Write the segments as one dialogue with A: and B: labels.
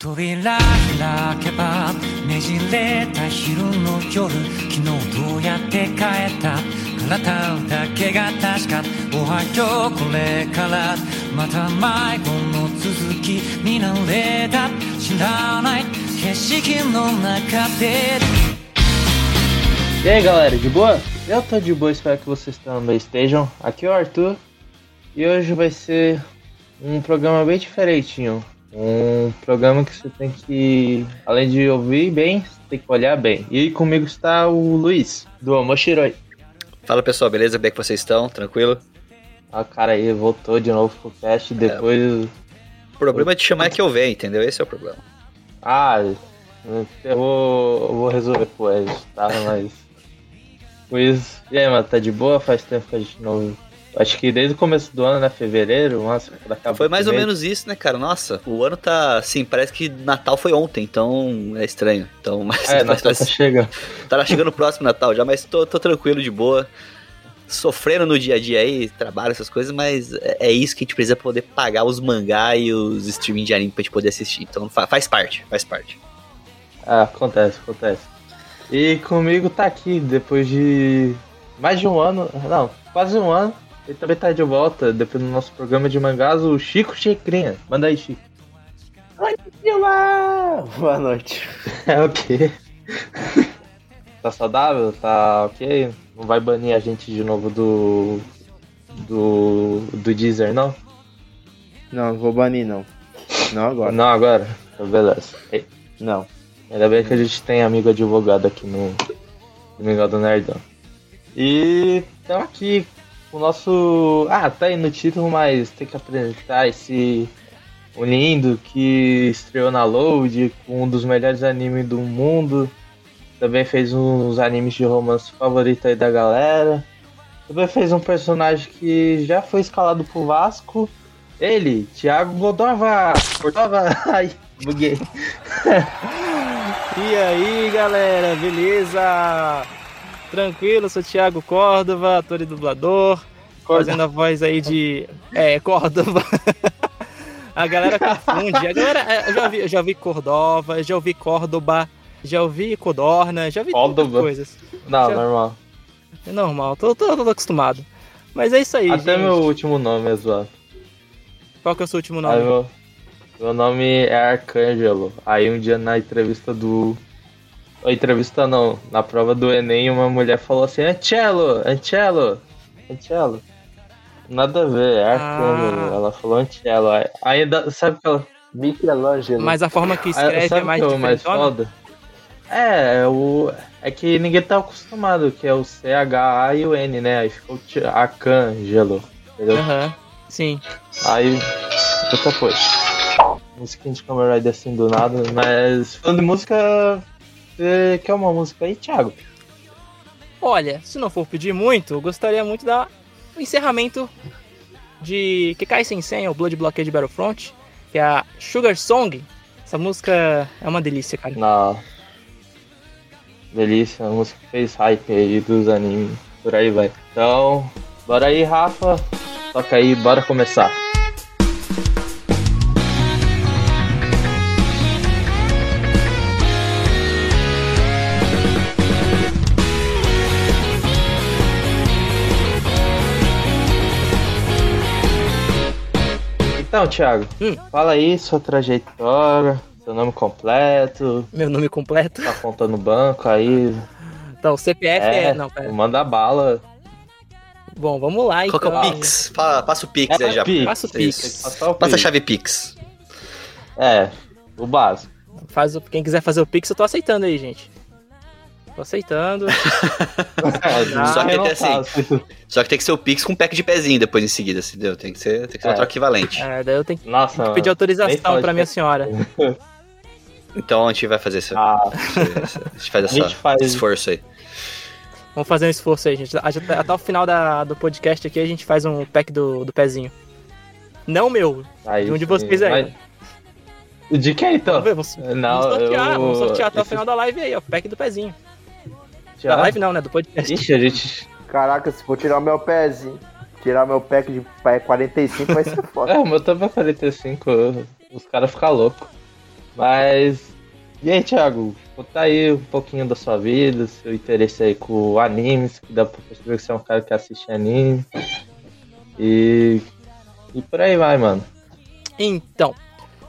A: 扉開けばねじれた昼の夜昨日どうやって帰った体だけが確かおはようこれからまた迷子の続きになれた知らない景色の中で
B: E aí galera, de boa? Eu tô de boa, espero que vocês também estejam. Aqui é o Arthur e hoje vai ser um programa bem diferentinho. Um programa que você tem que, além de ouvir bem, você tem que olhar bem. E comigo está o Luiz, do Amoshiroi.
C: Fala pessoal, beleza? Bem que vocês estão? Tranquilo?
B: Ah, cara aí voltou de novo pro cast depois.
C: O problema de chamar é que eu venho, entendeu? Esse é o problema.
B: Ah, eu vou, eu vou resolver com eles, tá? Mas. Luiz, e aí, mano, tá de boa? Faz tempo que a gente não. Acho que desde o começo do ano, né? Fevereiro, nossa,
C: Foi mais ou menos isso, né, cara? Nossa, o ano tá assim, parece que Natal foi ontem, então é estranho. Então, mas
B: É,
C: mas
B: tá
C: parece-
B: chegando.
C: tá chegando o próximo Natal já, mas tô, tô tranquilo, de boa. Sofrendo no dia a dia aí, trabalho, essas coisas, mas é, é isso que a gente precisa poder pagar os mangá e os streaming de anime pra gente poder assistir. Então fa- faz parte, faz parte.
B: Ah, acontece, acontece. E comigo tá aqui, depois de mais de um ano, não, quase um ano, ele também tá de volta, depois do nosso programa de mangás, o Chico Checrinha. Manda aí, Chico.
D: Boa noite.
B: É o quê? Tá saudável? Tá ok? Não vai banir a gente de novo do. do. do Deezer, não?
D: Não, não vou banir não. Não agora.
B: Não, agora? Então, beleza. E-
D: Não.
B: Ainda bem que a gente tem amigo advogado aqui no Domingão do Nerdão. E estamos aqui o nosso. Ah, tá aí no título, mas tem que apresentar esse. O lindo que estreou na Load, com um dos melhores animes do mundo. Também fez uns animes de romance favorito aí da galera. Também fez um personagem que já foi escalado pro Vasco. Ele, Thiago Godova! Cordova! Ai, buguei.
E: E aí, galera, beleza? Tranquilo, sou Thiago Córdova, ator e dublador, fazendo a voz aí de. É, Córdova. A galera confunde. A galera, é, eu já vi, eu já vi Cordova, já ouvi Córdoba, já ouvi Codorna, já vi
B: Córdoba.
E: tantas coisas.
B: Não,
E: Já-
B: normal.
E: É normal, tô, tô, tô acostumado. Mas é isso aí,
B: Até
E: gente.
B: meu último nome é zoado.
E: Qual que é o seu último nome?
B: meu, meu nome é Arcângelo. Aí um dia na entrevista do. Entrevista não, na prova do Enem, uma mulher falou assim: Ancello, Ancello, Ancello. Nada a ver, é Arcângelo.
E: Ah.
B: Ela falou Ancello. Aí- Ainda, sabe que ela.
D: Michelangelo.
E: Mas a forma que
B: Ah,
E: escreve
B: sabe
E: é mais
B: que é o mais foda? É, é o. É que ninguém tá acostumado, que é o C-H-A e o N, né? Aí ficou Arcângelo. Entendeu?
E: Aham, sim.
B: Aí, outra coisa. Musiquinha de Kamen Rider assim do nada, mas falando de música, você quer uma música aí, Thiago?
E: Olha, se não for pedir muito, eu gostaria muito da encerramento de Kekai Sensen, o Blood Blockade Battlefront, que é a Sugar Song. Essa música é uma delícia, cara.
B: Na. Delícia, a música que fez hype aí dos animes, por aí vai. Então, bora aí, Rafa. Toca aí, bora começar. Então, Thiago,
E: Hum.
B: fala aí sua trajetória, seu nome completo,
E: Meu nome completo.
B: tá conta no banco aí.
E: Então, CPF é.
B: É,
E: Não, pera.
B: manda bala.
E: Bom, vamos lá
C: Qual que é
E: então.
C: o Pix? Fa- Passa o Pix
B: É,
C: aí já.
B: Pix.
E: Passa o. Pix.
B: Passar o
C: Passa a chave Pix.
B: É, o básico.
E: Faz o... Quem quiser fazer o Pix, eu tô aceitando aí, gente. Tô aceitando.
B: É,
C: Só que tem assim,
B: faço.
C: Só que tem que ser o Pix com um pack de pezinho depois em seguida, entendeu? Tem que ser, tem que ser uma
B: É.
C: troca equivalente.
E: É, daí eu tenho que
B: Nossa,
E: pedir
B: nem
E: autorização
B: fala
E: pra minha senhora.
C: Então a gente vai fazer esse,
B: Ah,
C: a gente faz
B: A gente
C: essa,
B: faz.
C: esse esforço aí.
E: Vamos fazer um esforço aí, gente. Até o final da, do podcast aqui a gente faz um pack do, do pezinho. Não o meu,
B: aí
E: de um de vocês aí.
B: Mas- De quem então?
E: Vamos ver, vamos,
B: Não,
E: vamos sortear,
B: eu...
E: vamos sortear até o
B: esse-
E: final da live aí, ó. Pack do pezinho.
B: Já?
E: Da live não, né? Do podcast.
B: Ixi, a gente.
D: Caraca, se for tirar o meu pezinho, tirar meu pack de pa- 45 vai ser foda.
B: É, o meu também é 45. Os caras ficam loucos. Mas. E aí, Thiago? Conta aí um pouquinho da sua vida, seu interesse aí com animes, que dá pra perceber que você é um cara que assiste anime. E. E por aí vai, mano.
E: Então,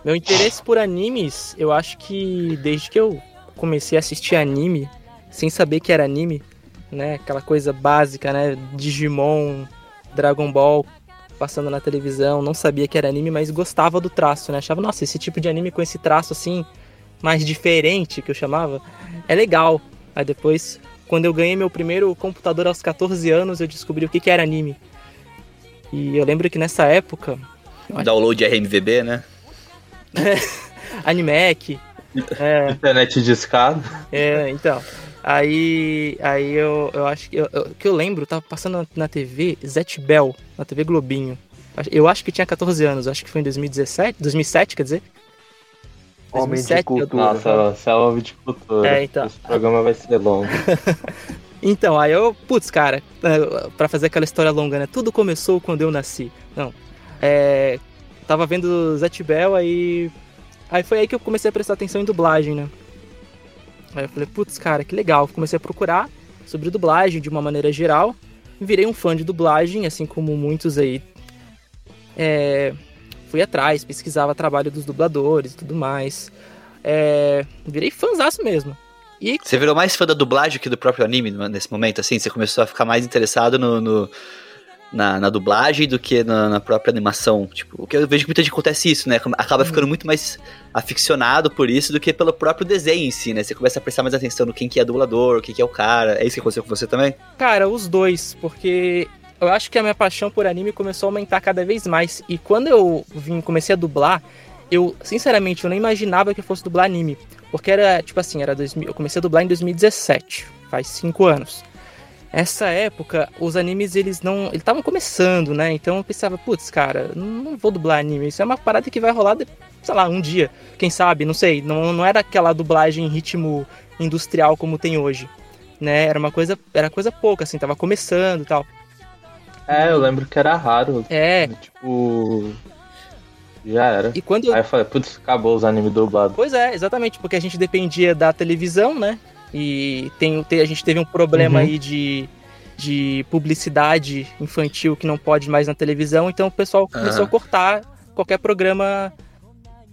E: meu interesse por animes, eu acho que desde que eu comecei a assistir anime, sem saber que era anime, né? Aquela coisa básica, né? Digimon, Dragon Ball passando na televisão, não sabia que era anime, mas gostava do traço, né? Achava, nossa, esse tipo de anime com esse traço assim, mais diferente que eu chamava, é legal. Aí depois, quando eu ganhei meu primeiro computador aos 14 anos, eu descobri o que, que era anime. E eu lembro que nessa época.
C: Download RMVB, né?
E: Animec. É,
B: Internet de escada.
E: é, então. Aí, aí eu, eu acho que eu, eu- que eu lembro, tava passando na, na TV Zet Bell, na TV Globinho. Eu acho que tinha 14 anos, acho que foi em 2017, 2007, quer dizer?
D: Homem de
E: 2007, eu-
D: cultura.
B: Nossa, você é um de cultura.
E: É, então.
B: Esse programa vai ser longo.
E: Então, aí eu, putz, cara, é, pra fazer aquela história longa, né? Tudo começou quando eu nasci. Não. É. Tava vendo Zet Bell, aí. Aí foi aí que eu comecei a prestar atenção em dublagem, né? Aí eu falei, putz, cara, que legal. Comecei a procurar sobre dublagem de uma maneira geral. Virei um fã de dublagem, assim como muitos aí. É, fui atrás, pesquisava trabalho dos dubladores e tudo mais. É, virei fãzaço mesmo. E
C: Você virou mais fã da dublagem que do próprio anime nesse momento, assim? Você começou a ficar mais interessado no, no- na, na dublagem do que na, na própria animação? Tipo, o que eu vejo que muita gente acontece isso, né? Acaba ficando muito mais aficionado por isso do que pelo próprio desenho em si, né? Você começa a prestar mais atenção no quem que é dublador, quem que é o cara. É isso que aconteceu com você também?
E: Cara, os dois, porque eu acho que a minha paixão por anime começou a aumentar cada vez mais. E quando eu vim, comecei a dublar, eu, sinceramente, eu nem imaginava que eu fosse dublar anime. Porque era, tipo assim, era 2000, eu comecei a dublar em 2017, faz cinco anos. Essa época, os animes, eles não. Eles estavam começando, né? Então eu pensava, putz, cara, não vou dublar anime. Isso é uma parada que vai rolar, sei lá, um dia. Quem sabe, não sei. Não, não era aquela dublagem em ritmo industrial como tem hoje. Né? Era uma coisa. Era coisa pouca, assim, tava começando e tal.
B: É, eu lembro que era raro.
E: É,
B: Tipo. Já era.
E: e quando eu.
B: Aí eu falei, putz, acabou os animes dublados.
E: Pois é, exatamente, porque a gente dependia da televisão, né? E tem, tem- a gente teve um problema
B: Uhum.
E: aí de, de publicidade infantil que não pode mais na televisão, então o pessoal começou a cortar qualquer programa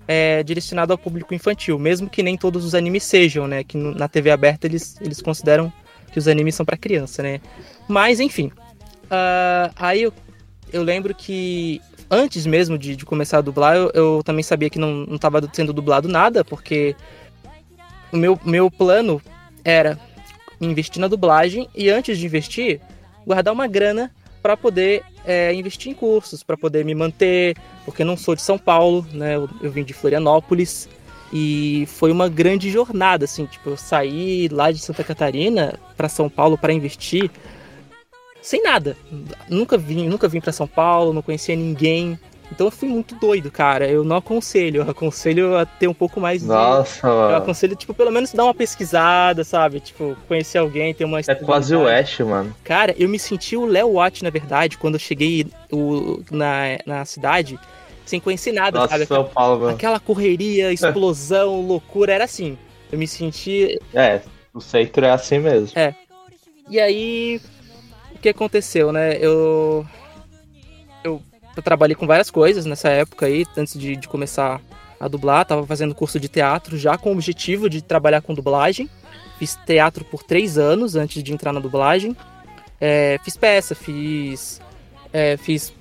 E: é, direcionado ao público infantil, mesmo que nem todos os animes sejam, né? Que no- na TV aberta eles, eles consideram que os animes são para criança, né? Mas enfim, ah, aí eu, eu lembro que antes mesmo de, de começar a dublar, eu, eu também sabia que não, não tava sendo dublado nada, porque o meu, meu plano era investir na dublagem e antes de investir, guardar uma grana para poder é, investir em cursos, para poder me manter, porque não sou de São Paulo, né? Eu, eu vim de Florianópolis e foi uma grande jornada, assim, tipo, eu saí lá de Santa Catarina para São Paulo para investir sem nada. Nunca vim, nunca vim para São Paulo, não conhecia ninguém. Então eu fui muito doido, cara. Eu não aconselho, eu aconselho a ter um pouco mais de
B: Nossa,
E: eu
B: mano.
E: aconselho, tipo, pelo menos dar uma pesquisada, sabe? Tipo, conhecer alguém, ter uma
B: É quase o Ash, mano.
E: Cara, eu me senti o Léo Watt, na verdade, quando eu cheguei o, na, na cidade, sem conhecer nada,
B: Nossa,
E: sabe?
B: São Paulo, mano.
E: Aquela correria, explosão, loucura, era assim. Eu me senti.
B: É, o centro é assim mesmo.
E: E aí, o que aconteceu, né? Eu. Eu, eu trabalhei com várias coisas nessa época aí, antes de, de começar a dublar. Tava fazendo curso de teatro já com o objetivo de trabalhar com dublagem. Fiz teatro por três anos antes de entrar na dublagem. É, fiz peça, fiz. é, fiz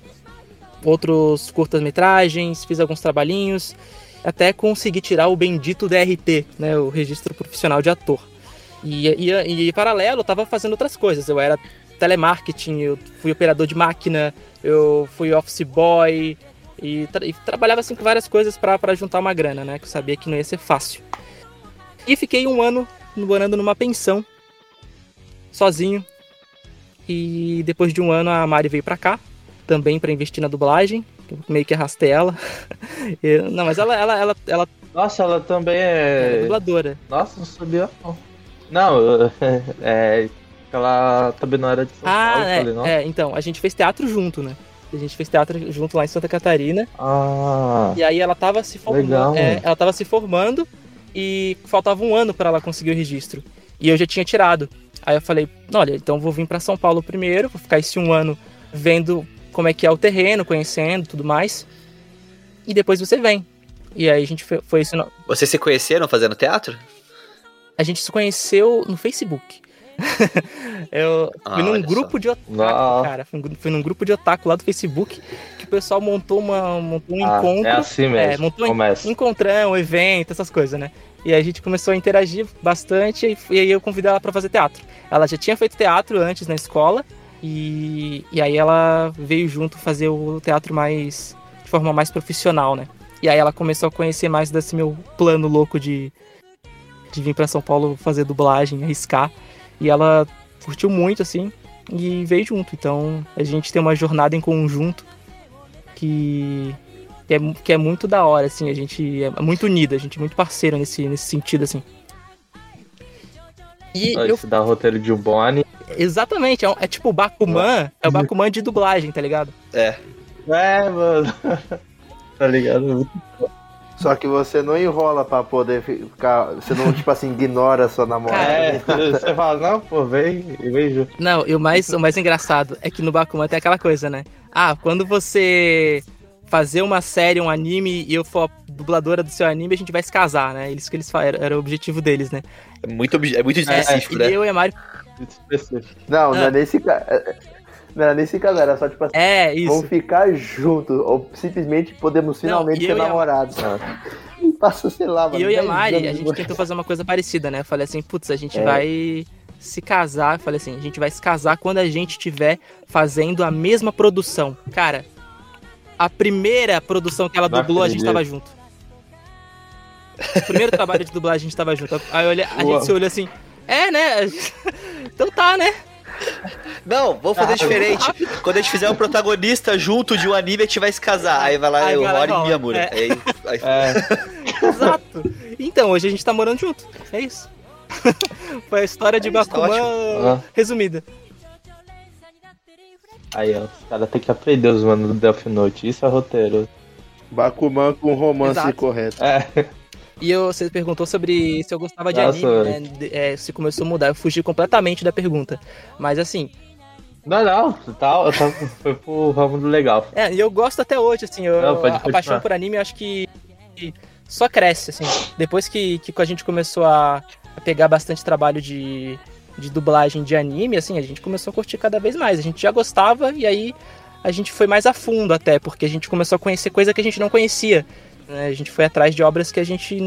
E: outros curtas-metragens, fiz alguns trabalhinhos. Até consegui tirar o bendito DRT, né? O registro profissional de ator. E, e, e paralelo, eu tava fazendo outras coisas. Eu era telemarketing, eu fui operador de máquina, eu fui office boy e, tra- e trabalhava assim com várias coisas para juntar uma grana, né? Que eu sabia que não ia ser fácil. E fiquei um ano morando numa pensão, sozinho. E depois de um ano a Mari veio pra cá, também para investir na dublagem. Eu meio que arrastei ela. Eu- não, mas ela, ela, ela, ela
B: Nossa, ela também
E: é
B: é.
E: dubladora.
B: Nossa, não sabia não. Não, é. Ela também não era de São
E: Ah,
B: Paulo,
E: é,
B: falei, não.
E: é, então, a gente fez teatro junto, né? A gente fez teatro junto lá em Santa Catarina.
B: Ah,
E: E aí ela tava se formando.
B: Legal.
E: é, ela tava se formando e faltava um ano pra ela conseguir o registro. E eu já tinha tirado. Aí eu falei, olha, então vou vir pra São Paulo primeiro, vou ficar esse um ano vendo como é que é o terreno, conhecendo tudo mais. E depois você vem. E aí a gente foi, foi isso.
C: Vocês se conheceram fazendo teatro?
E: A gente se conheceu no Facebook. eu
C: Ah,
E: fui num
C: olha só.
E: grupo de otaku,
B: Nossa.
E: cara. Fui, num- fui num grupo de otaku lá do Facebook que o pessoal montou, uma, montou um
B: ah,
E: encontro.
B: é assim
E: É,
B: mesmo.
E: montou um encontrão, evento, essas coisas, né? E a gente começou a interagir bastante e, e aí eu convidei ela pra fazer teatro. Ela já tinha feito teatro antes na escola e, e aí ela veio junto fazer o teatro mais de forma mais profissional, né? E aí ela começou a conhecer mais desse meu plano louco de, de vir pra São Paulo fazer dublagem, arriscar. E ela curtiu muito, assim, e veio junto. Então a gente tem uma jornada em conjunto que que é, que é muito da hora, assim, a gente é muito unido, a gente é muito parceiro nesse, nesse sentido, assim. E
B: Ó,
E: eu,
B: Isso dá roteiro de um bom anime.
E: exatamente, é, um- é tipo o Bakuman, é o Bakuman de dublagem, tá ligado?
C: É.
B: É, mano. tá ligado?
D: Só que você não enrola pra poder ficar. Você não, tipo assim, ignora a sua namorada.
B: É, você fala, não, pô, vem, vem junto.
E: Não, e o mais, o mais engraçado é que no Bakuman tem aquela coisa, né? Ah, quando você fazer uma série, um anime, e eu for a dubladora do seu anime, a gente vai se casar, né? Isso que eles fa- era, era o objetivo deles, né?
C: É muito, é muito específico,
E: e
C: né?
E: eu e a Mari.
B: Específico.
D: Não, não
E: Ah.
D: é nesse caso. Não era nesse caso, era só tipo assim.
E: É, isso.
D: Vamos ficar juntos, ou simplesmente podemos finalmente ser namorados. E passa, sei lá, mano.
E: E eu e a
D: 10
E: Mari, a gente tentou fazer uma coisa parecida, né? Eu falei assim, putz, a gente
D: É.
E: vai se casar. Eu falei assim, a gente vai se casar quando a gente estiver fazendo a mesma produção. Cara, a primeira produção que ela
B: Não
E: dublou, a gente tava junto. O primeiro trabalho de dublagem, a gente tava junto. Aí olhei- a gente se olhou assim, é, né? Então tá, né?
C: Não, vamos fazer
B: Ah,
C: diferente. Quando a gente fizer um protagonista junto de um anime, a gente vai se casar. Aí vai lá
E: Aí
C: o
E: vai lá,
C: Rory e
E: rola.
C: Miyamura.
E: É.
C: Aí, aí-
B: É,
E: Exato. Então, hoje a gente tá morando junto. É isso. Foi a história de
C: É isso, tá
E: Bakuman resumida.
B: aí, ó, os caras têm que aprender os manos do Death Note. Isso é roteiro.
D: Bakuman com romance
E: Exato.
D: correto.
B: É,
E: E eu, você perguntou sobre se eu gostava de
B: Nossa,
E: anime, né? É, se começou a mudar. Eu fugi completamente da pergunta. Mas assim,
B: não, não, tá, eu tava, foi pro ramo do legal.
E: é, e eu gosto até hoje, assim. Eu,
B: Não, pode
E: a, paixão por anime eu acho que, que só cresce, assim. Depois que, que a gente começou a, a pegar bastante trabalho de, de dublagem de anime, assim, a gente começou a curtir cada vez mais. A gente já gostava e aí a gente foi mais a fundo até, porque a gente começou a conhecer coisa que a gente não conhecia. Né? A gente foi atrás de obras que a gente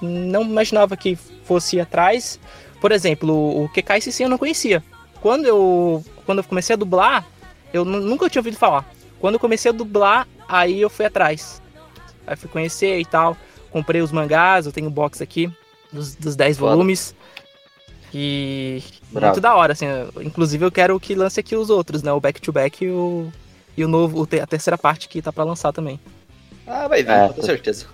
E: não imaginava que fosse ir atrás. Por exemplo, o Kekai Sissin eu não conhecia. Quando eu, quando eu comecei a dublar, eu nu- nunca tinha ouvido falar. Quando eu comecei a dublar, aí eu fui atrás. Aí fui conhecer e tal. Comprei os mangás, eu tenho um box aqui dos, dos 10
C: Foda.
E: volumes. E
B: Bravo.
E: muito da hora, assim. Inclusive eu quero que lance aqui os outros, né? O Back to Back e o, e o novo, a terceira parte que tá pra lançar também.
C: Ah, vai vir,
B: É,
C: com certeza.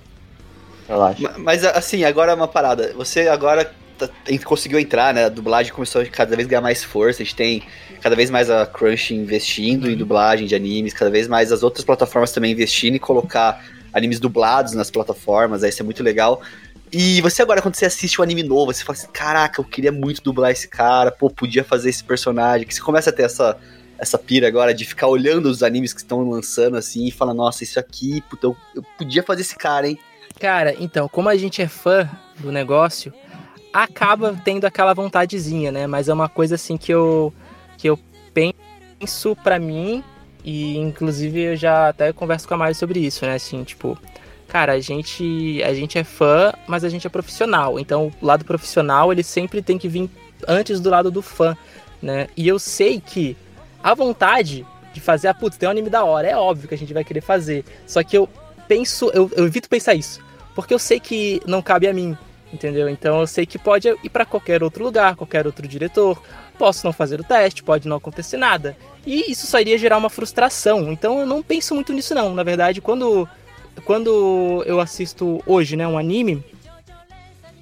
B: Relaxa.
C: Ma- Mas assim, agora uma parada. Você agora tá- conseguiu entrar, né? A dublagem começou a cada vez ganhar mais força. A gente tem cada vez mais a Crunch investindo em dublagem de animes, cada vez mais as outras plataformas também investindo em colocar animes dublados nas plataformas. Aí isso é muito legal. E você agora, quando você assiste um anime novo, você fala assim: caraca, eu queria muito dublar esse cara, pô, podia fazer esse personagem. Que você começa a ter essa, essa pira agora de ficar olhando os animes que estão lançando assim e fala: nossa, isso aqui, puta, eu, eu podia fazer esse cara, hein?
E: Cara, então, como a gente é fã do negócio, acaba tendo aquela vontadezinha, né? Mas é uma coisa assim que eu que eu penso pra mim e inclusive eu já até converso com a Mari sobre isso, né? Assim, tipo, cara, a gente a gente é fã, mas a gente é profissional. Então, o lado profissional, ele sempre tem que vir antes do lado do fã, né? E eu sei que a vontade de fazer, ah, putz, tem um anime da hora, é óbvio que a gente vai querer fazer. Só que eu penso, eu, eu evito pensar isso. Porque eu sei que não cabe a mim, entendeu? Então eu sei que pode ir para qualquer outro lugar, qualquer outro diretor. Posso não fazer o teste, pode não acontecer nada. E isso só iria gerar uma frustração. Então eu não penso muito nisso não. Na verdade, quando quando eu assisto hoje, né, um anime,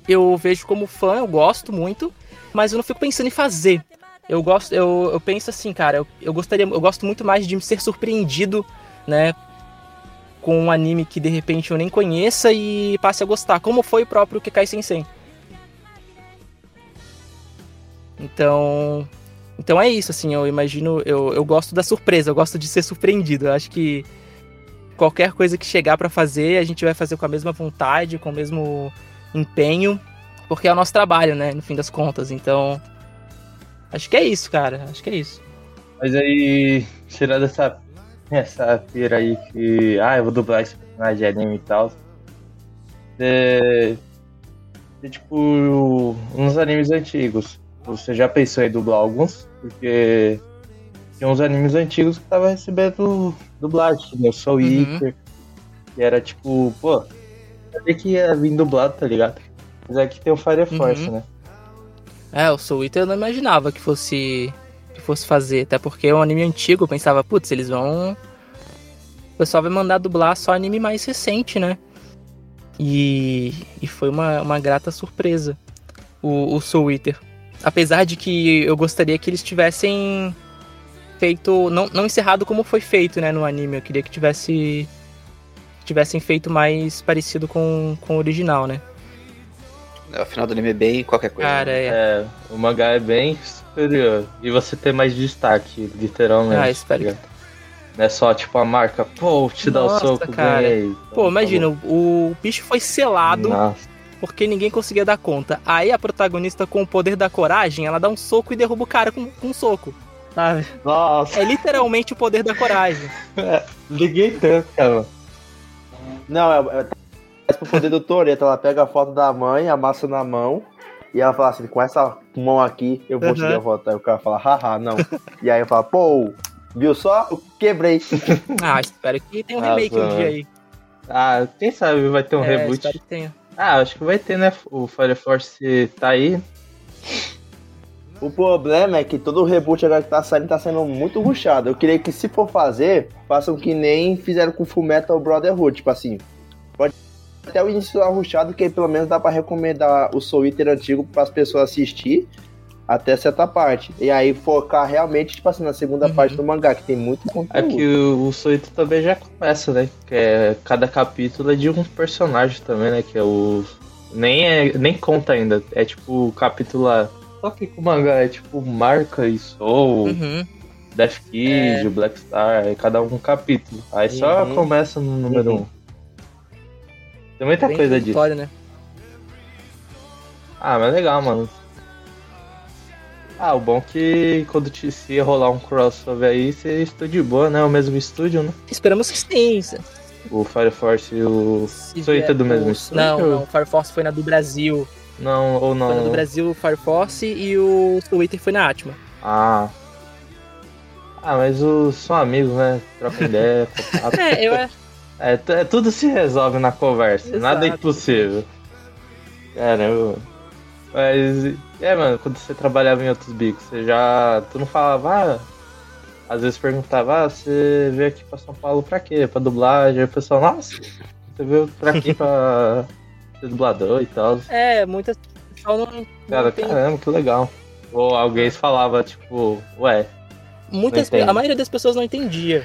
E: eu vejo como fã, eu gosto muito, mas eu não fico pensando em fazer. Eu gosto, eu, eu penso assim, cara, eu, eu gostaria, eu gosto muito mais de ser surpreendido, né, com um anime que de repente eu nem conheça e passe a gostar, como foi o próprio Kekai Sensen. Então, então é isso, assim, eu imagino, eu, eu gosto da surpresa, eu gosto de ser surpreendido. Eu acho que qualquer coisa que chegar para fazer, a gente vai fazer com a mesma vontade, com o mesmo empenho, porque é o nosso trabalho, né, no fim das contas. Então, acho que é isso, cara, acho que é isso.
B: Mas aí, tirando essa, essa pira aí que, ah, eu vou dublar esse personagem de anime e tal, é, é, tipo, uns animes antigos, você já pensou em dublar alguns? Porque tinha uns animes antigos que tava recebendo dublagem, né? O Soul
E: Uhum.
B: Eater, que era tipo, pô, sabia que ia vir dublado, tá ligado? Mas aqui tem o Fire Force,
E: Uhum.
B: né?
E: É, o Soul Eater eu não imaginava que fosse que fosse fazer, até porque é um anime antigo, eu pensava, putz, eles vão o pessoal vai mandar dublar só anime mais recente, né? E, e foi uma, uma grata surpresa o, o Soul Eater. Apesar de que eu gostaria que eles tivessem feito. Não, não encerrado como foi feito, né, no anime. Eu queria que tivesse. tivessem feito mais parecido com, com o original, né?
C: É, O final do anime é bem qualquer coisa.
E: Cara,
C: né?
E: é.
B: É, o mangá é bem superior. E você tem mais destaque, literalmente.
E: Ah, espero
B: ligado? Não é só tipo a marca, pô, te dá o soco,
E: cara.
B: ganhei. Então,
E: Pô, imagina,
B: tá
E: o, o bicho foi selado
B: Nossa.
E: porque ninguém conseguia dar conta. Aí a protagonista, com o poder da coragem, ela dá um soco e derruba o cara com, com um soco. Sabe?
B: Nossa,
E: É literalmente o poder da coragem.
B: liguei tanto, cara.
D: Não, é, é mais pro poder do Toreto. Ela pega a foto da mãe, amassa na mão. E ela fala assim, com essa mão aqui, eu vou te
E: Uhum.
D: derrotar. Aí o cara fala, haha, não. e aí eu falo, pô, viu só? Eu quebrei.
E: Ah, espero que tenha um
B: Ah,
E: remake um dia aí.
B: Ah, quem sabe vai ter um
E: é,
B: reboot.
E: espero que tenha.
B: Ah, acho que vai ter, né? O Fire Force tá aí.
D: O problema é que todo o reboot agora que tá saindo tá sendo muito rushado. Eu queria que, se for fazer, façam que nem fizeram com Full Metal Brotherhood. Tipo assim, pode até o início da rushado, que aí pelo menos dá pra recomendar o Soul Eater antigo pras pessoas assistir até certa parte. E aí focar realmente, tipo assim, na segunda
E: Uhum.
D: parte do mangá, que tem muito
B: É
D: conteúdo.
B: que o, o Soito também já começa, né? Que é cada capítulo é de um personagem também, né? Que é o. Nem, é, nem conta ainda. É tipo o capítulo lá. Só que com o mangá é tipo Marca e Soul,
E: Uhum.
B: Death Kid, Black Star, é cada um capítulo. Aí só
D: Uhum.
B: começa no número
D: Uhum.
B: um. Tem muita
E: Bem
B: coisa disso.
E: história, né?
B: Ah, mas legal, mano. Ah, o bom é que quando te, se rolar um crossover aí, você estuda de boa, né? O mesmo estúdio, né?
E: Esperamos que. Se
B: O Fire Force e o. Soita é do mesmo estúdio?
E: Não, não. O Fire Force foi na do Brasil.
B: Não, ou
E: Foi na do
B: não.
E: Brasil o Fire Force e o Twitter foi na Atma.
B: Ah. Ah, mas os são amigos, né? Troca ideia.
E: É, eu acho.
B: É, é, tudo se resolve na conversa, nada é
E: Exato.
B: impossível. Caramba. Mas, é, mano, quando você trabalhava em outros bicos, você já. Tu não falava, ah, às vezes perguntava, ah, você veio aqui pra São Paulo pra quê? Pra dublagem? Aí o pessoal, nossa, você veio pra aqui pra ser dublador e tal.
E: É, muitas. O pessoal não, não
B: Cara,
E: tem
B: caramba, que legal. Ou alguém falava, tipo, ué,
E: Muitas, a maioria das pessoas não entendia.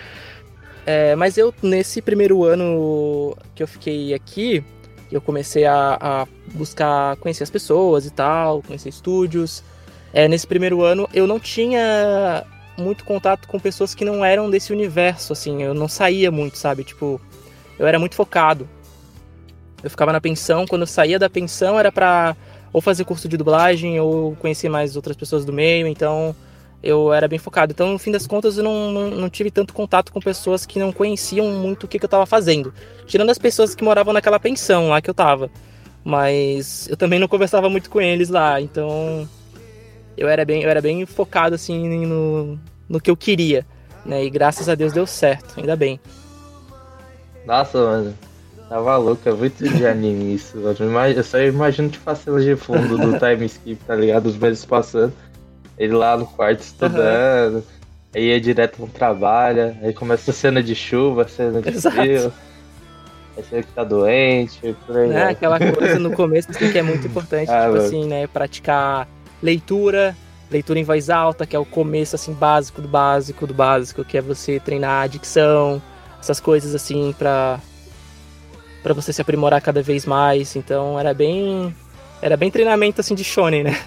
E: É, mas eu, nesse primeiro ano que eu fiquei aqui, eu comecei a, a buscar conhecer as pessoas e tal, conhecer estúdios. É, nesse primeiro ano eu não tinha muito contato com pessoas que não eram desse universo, assim, eu não saía muito, sabe? Tipo, eu era muito focado. Eu ficava na pensão, quando eu saía da pensão era pra ou fazer curso de dublagem ou conhecer mais outras pessoas do meio, então eu era bem focado. Então, no fim das contas, eu não, não, não tive tanto contato com pessoas que não conheciam muito o que, que eu tava fazendo. Tirando as pessoas que moravam naquela pensão lá que eu tava. Mas eu também não conversava muito com eles lá, então eu era bem, eu era bem focado assim no, no que eu queria, né? E graças a Deus deu certo, ainda bem.
B: Nossa, mano. Tava louco, é muito de anime isso, Eu só imagino tipo a cena de fundo do time skip, tá ligado? Os meses passando. Ele lá no quarto estudando. Aí ia direto no trabalho. Aí começa a cena de chuva, cena de
E: Exato.
B: frio. Aí você que tá doente, por aí.
E: Né?
B: vai.
E: Aquela coisa no começo assim, que é muito importante,
B: Ah,
E: tipo
B: mano.
E: assim, né? Praticar leitura, leitura em voz alta, que é o começo assim básico do básico do básico, que é você treinar a dicção, essas coisas assim para para você se aprimorar cada vez mais. Então era bem era bem treinamento assim de shonen, né?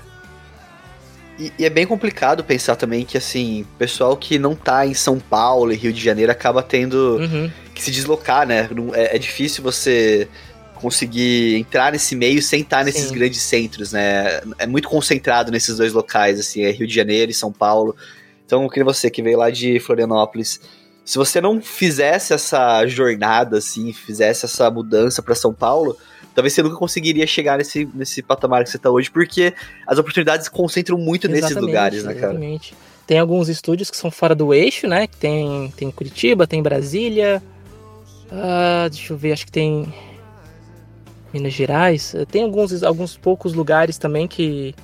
C: E, e, é bem complicado pensar também que, assim, pessoal que não tá em São Paulo e Rio de Janeiro acaba tendo uhum. que se deslocar, né? É, é, difícil você conseguir entrar nesse meio sem estar nesses Sim. grandes centros, né? É muito concentrado nesses dois locais, assim, é Rio de Janeiro e São Paulo. Então, eu queria você que veio lá de Florianópolis, se você não fizesse essa jornada, assim, fizesse essa mudança para São Paulo, talvez você nunca conseguiria chegar nesse, nesse patamar que você está hoje, porque as oportunidades se concentram muito exatamente, nesses lugares, né, cara? Exatamente.
E: Tem alguns estúdios que são fora do eixo, né? Tem, tem Curitiba, tem Brasília. Uh, deixa eu ver, acho que tem Minas Gerais. Tem alguns, alguns poucos lugares também que,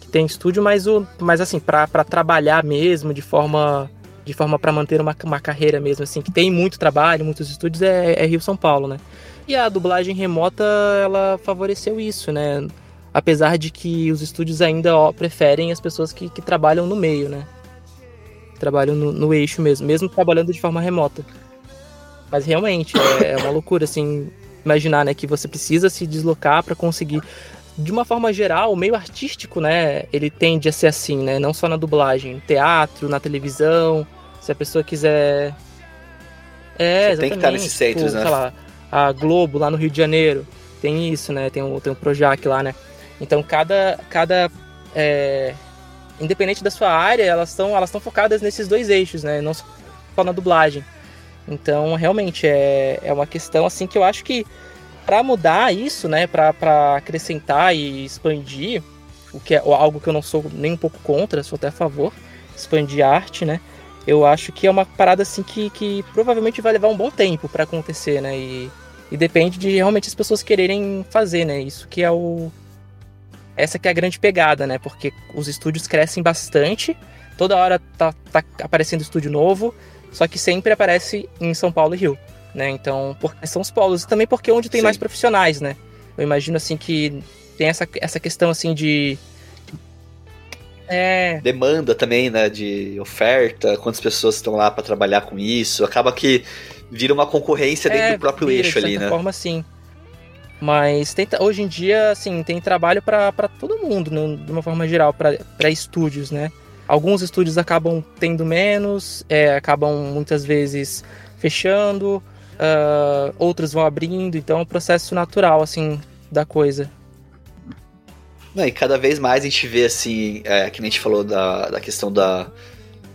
E: que tem estúdio, mas, o, mas assim, para trabalhar mesmo de forma de forma para manter uma, uma carreira mesmo, assim, que tem muito trabalho, muitos estúdios, é, é Rio São Paulo, né? E a dublagem remota, ela favoreceu isso, né? Apesar de que os estúdios ainda ó, preferem as pessoas que, que, trabalham no meio, né? Trabalham no, no, eixo mesmo, mesmo trabalhando de forma remota. Mas realmente, é, é uma loucura, assim, imaginar, né, que você precisa se deslocar para conseguir de uma forma geral, o meio artístico, né, ele tende a ser assim, né, não só na dublagem, no teatro, na televisão, se a pessoa quiser
C: é, Você tem que estar nesses centros, tipo, né?
E: Sei lá, a Globo lá no Rio de Janeiro. Tem isso, né? Tem o, tem o Projac lá, né? Então cada. cada é, independente da sua área, elas estão elas focadas nesses dois eixos, né? Não só na dublagem. Então, realmente, é, é uma questão assim que eu acho que para mudar isso, né? Para acrescentar e expandir, o que é algo que eu não sou nem um pouco contra, sou até a favor, expandir a arte, né? Eu acho que é uma parada assim que, que provavelmente vai levar um bom tempo para acontecer, né? E, e depende de realmente as pessoas quererem fazer, né? Isso que é o. Essa que é a grande pegada, né? Porque os estúdios crescem bastante, toda hora tá, tá aparecendo estúdio novo, só que sempre aparece em São Paulo e Rio, né? Então, porque são os polos, e também porque é onde tem Sim. mais profissionais, né? Eu imagino assim que tem essa, essa questão assim de
C: é. demanda também, né, de oferta, quantas pessoas estão lá para trabalhar com isso, acaba que vira uma concorrência dentro é, do próprio vira, eixo ali, né?
E: De forma sim. Mas tem, hoje em dia, assim, tem trabalho para todo mundo, né, de uma forma geral, para estúdios, né? Alguns estúdios acabam tendo menos, é, acabam muitas vezes fechando, uh, outros vão abrindo, então é um processo natural, assim, da coisa.
C: Não, e cada vez mais a gente vê, assim, é, que a gente falou da, da questão da,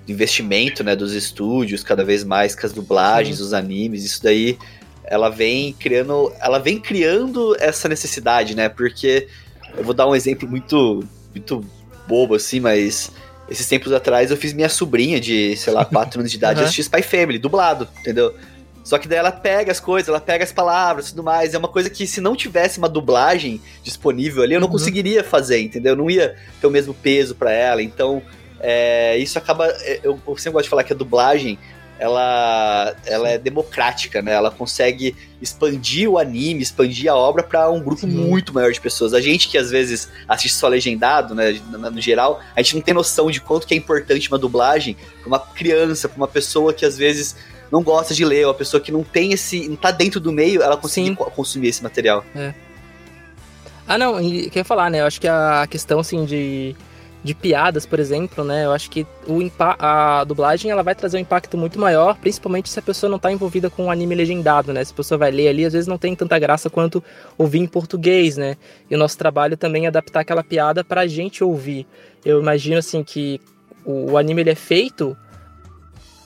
C: do investimento, né, dos estúdios, cada vez mais com as dublagens, Sim. os animes, isso daí, ela vem criando, ela vem criando essa necessidade, né, porque eu vou dar um exemplo muito, muito bobo, assim, mas esses tempos atrás eu fiz minha sobrinha de, sei lá, 4 anos de idade uhum. assistir Spy Family, dublado, entendeu? Só que daí ela pega as coisas, ela pega as palavras e tudo mais. É uma coisa que se não tivesse uma dublagem disponível ali, eu não uhum. conseguiria fazer, entendeu? Eu não ia ter o mesmo peso para ela. Então, é, isso acaba. É, eu, eu sempre gosto de falar que a dublagem ela, ela é democrática, né? Ela consegue expandir o anime, expandir a obra para um grupo Sim. muito maior de pessoas. A gente que às vezes assiste só legendado, né, no, no geral, a gente não tem noção de quanto que é importante uma dublagem para uma criança, para uma pessoa que às vezes não gosta de ler, uma pessoa que não tem esse. não tá dentro do meio, ela consegue consumir esse material.
E: É. Ah, não, e quer falar, né? Eu acho que a questão, assim, de, de piadas, por exemplo, né? Eu acho que o a dublagem ela vai trazer um impacto muito maior, principalmente se a pessoa não tá envolvida com um anime legendado, né? Se a pessoa vai ler ali, às vezes não tem tanta graça quanto ouvir em português, né? E o nosso trabalho também é adaptar aquela piada pra gente ouvir. Eu imagino, assim, que o, o anime ele é feito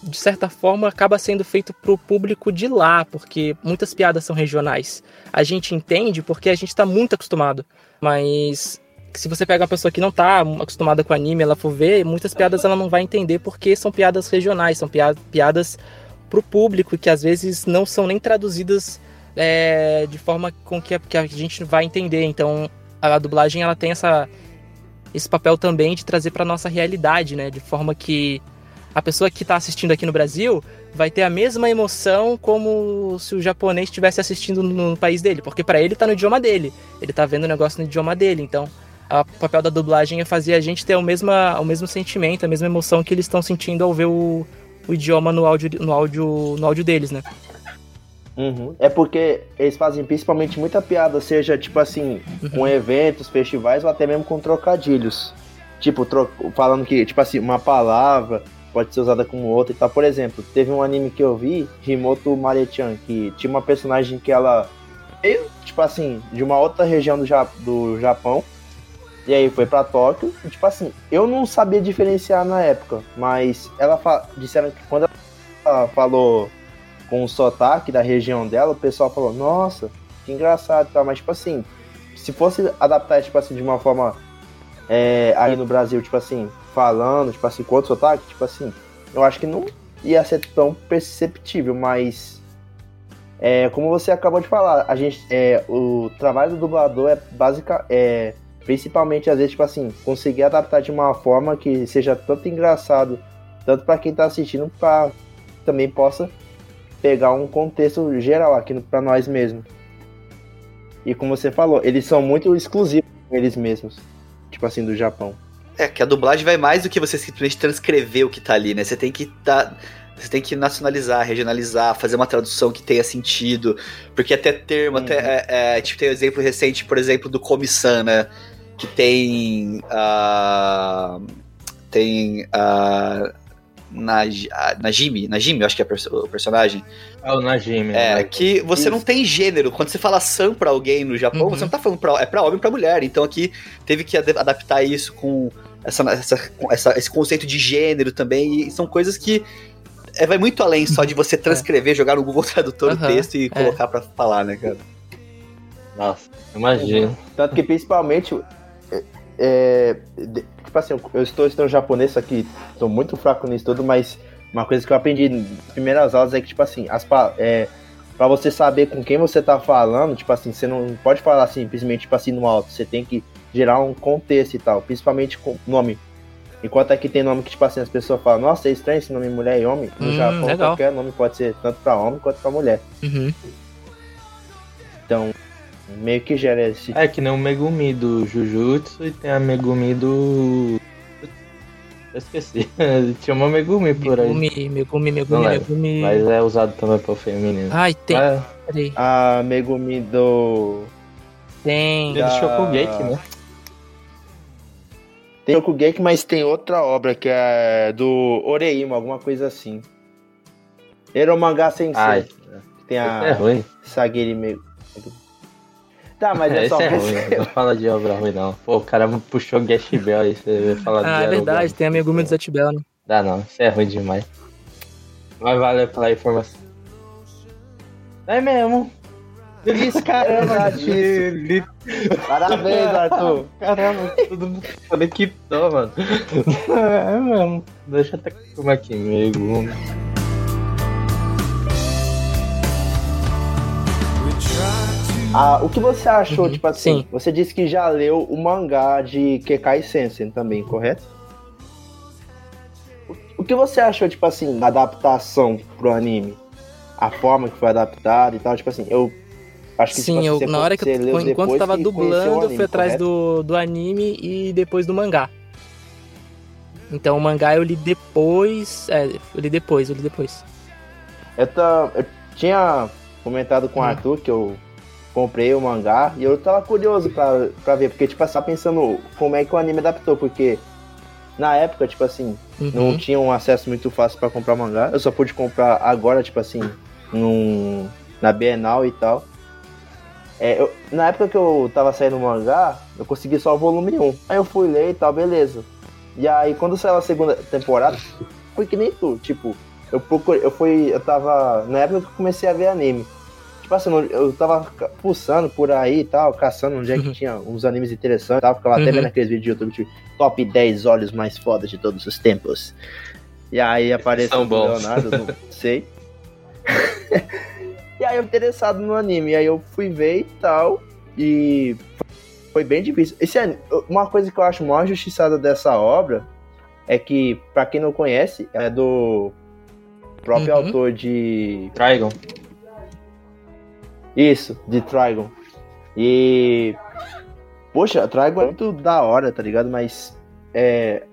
E: de certa forma, acaba sendo feito para o público de lá, porque muitas piadas são regionais. A gente entende porque a gente está muito acostumado, mas se você pega uma pessoa que não está acostumada com anime, ela for ver, muitas piadas ela não vai entender porque são piadas regionais, são piadas para o público que às vezes não são nem traduzidas é, de forma com que a, que a gente vai entender. Então, a, a dublagem ela tem essa esse papel também de trazer para nossa realidade, né, de forma que a pessoa que está assistindo aqui no Brasil vai ter a mesma emoção como se o japonês estivesse assistindo no país dele, porque para ele está no idioma dele, ele está vendo o negócio no idioma dele, então o papel da dublagem é fazer a gente ter o mesmo, o mesmo sentimento, a mesma emoção que eles estão sentindo ao ver o, o idioma no áudio, no, áudio, no áudio deles, né?
D: Uhum. É porque eles fazem principalmente muita piada, seja tipo assim, uhum. com eventos, festivais ou até mesmo com trocadilhos. Tipo, tro falando que, tipo assim, uma palavra pode ser usada como outra e tal. Por exemplo, teve um anime que eu vi, Himoto Marechan, que tinha uma personagem que ela veio, tipo assim, de uma outra região do, ja do Japão. E aí foi para Tóquio. E, tipo assim, eu não sabia diferenciar na época, mas ela disseram que quando ela falou com o sotaque da região dela, o pessoal falou, nossa, que engraçado tal. Mas, tipo assim, se fosse adaptar, tipo assim, de uma forma é, aí no Brasil, tipo assim, falando, tipo assim, com outro sotaque, tipo assim, eu acho que não ia ser tão perceptível, mas é, como você acabou de falar, a gente, é, o trabalho do dublador é básica, é principalmente às vezes, tipo assim, conseguir adaptar de uma forma que seja tanto engraçado, tanto para quem tá assistindo, para também possa pegar um contexto geral aqui para nós mesmos. E como você falou, eles são muito exclusivos eles mesmos, tipo assim, do Japão.
C: É, que a dublagem vai mais do que você simplesmente transcrever o que tá ali, né? Você tem que tá, você tem que nacionalizar, regionalizar, fazer uma tradução que tenha sentido. Porque até termo, uhum. até. É, é, tipo, tem um exemplo recente, por exemplo, do Komi-san, né? Que tem. Uh, tem. Uh, Najimi, Najimi, eu acho que é o personagem.
B: É o Najimi.
C: É, né? que você Isso. não tem gênero. Quando você fala San pra alguém no Japão, uhum. você não tá falando pra, é pra homem e pra mulher. Então aqui teve que adaptar isso com essa, essa, essa, esse conceito de gênero também. E são coisas que é, vai muito além só de você transcrever, é. jogar no Google Tradutor uhum. o texto e é. colocar pra falar, né, cara?
B: Nossa, imagino.
D: Tanto que principalmente. É, tipo assim, eu estou estudando japonês aqui, estou muito fraco nisso tudo, mas uma coisa que eu aprendi nas primeiras aulas é que, tipo assim, as é, para você saber com quem você tá falando, tipo assim, você não pode falar simplesmente, tipo assim, no alto, você tem que gerar um contexto e tal, principalmente com nome. Enquanto aqui tem nome que, tipo assim, as pessoas falam, nossa, é estranho esse nome mulher e homem. No hum, Japão, legal. qualquer nome pode ser tanto pra homem quanto pra mulher.
E: Uhum.
D: Então, meio que gera esse.
B: É que nem o Megumi do Jujutsu e tem a Megumi do. Eu esqueci. Tinha uma Megumi por
E: Megumi, aí. Megumi, Megumi, Megumi.
B: Mas é usado também pro feminino.
E: Ai, tem. Mas...
D: Peraí. A Megumi do.
E: Tem. Tem
B: do Shokugeki, né?
D: Tem Shokugeki, mas tem outra obra que é do Oreima, alguma coisa assim. Eromanga Sensei. Ai, tem a
B: é ruim.
D: Sagiri Megumi. Tá, mas
B: é, só. É ruim, não fala de obra ruim, não. Pô, o cara puxou Gash Bell aí, você vai falar
E: ah, de Ah, é verdade, tem a Megumi do Zet Bell, né?
B: Dá não, isso é ruim demais. Mas valeu pela informação. É mesmo.
D: Isso, caramba, de... Parabéns, Arthur.
B: Caramba, todo mundo conectou, mano. É mesmo. Deixa eu até como aqui, Megumi.
D: Ah, o que você achou, uhum, tipo assim, sim. você disse que já leu o mangá de Kekai Sensen também, correto? O que você achou, tipo assim, da adaptação pro anime? A forma que foi adaptada e tal, tipo assim, eu acho que
E: Sim,
D: tipo,
E: eu, na hora que eu, enquanto eu tava dublando, eu fui atrás do, do anime e depois do mangá. Então o mangá eu li depois. É, eu li depois, eu li depois.
D: Eu, tá, eu tinha comentado com o hum. Arthur que eu comprei o mangá e eu tava curioso pra, pra ver, porque, tipo assim, pensando como é que o anime adaptou, porque na época, tipo assim, uhum. não tinha um acesso muito fácil para comprar mangá. Eu só pude comprar agora, tipo assim, num, na Bienal e tal. É, eu, na época que eu tava saindo o mangá, eu consegui só o volume 1. Aí eu fui ler e tal, beleza. E aí quando saiu a segunda temporada, foi que nem tu, tipo, eu procurei, eu fui, eu tava, na época que eu comecei a ver anime. Tipo assim, eu tava pulsando por aí e tal, caçando onde é que uhum. tinha uns animes interessantes e tal. Ficava uhum. até vendo aqueles vídeos de YouTube, tipo, top 10 olhos mais fodas de todos os tempos. E aí apareceu o Leonardo, não sei. e aí eu interessado no anime, e aí eu fui ver e tal, e foi bem difícil. Esse, uma coisa que eu acho mais justiçada dessa obra é que, para quem não conhece, é do próprio uhum. autor de
B: Trigon.
D: Isso, de Trigon. E poxa, Trigon é muito da hora, tá ligado? Mas, é,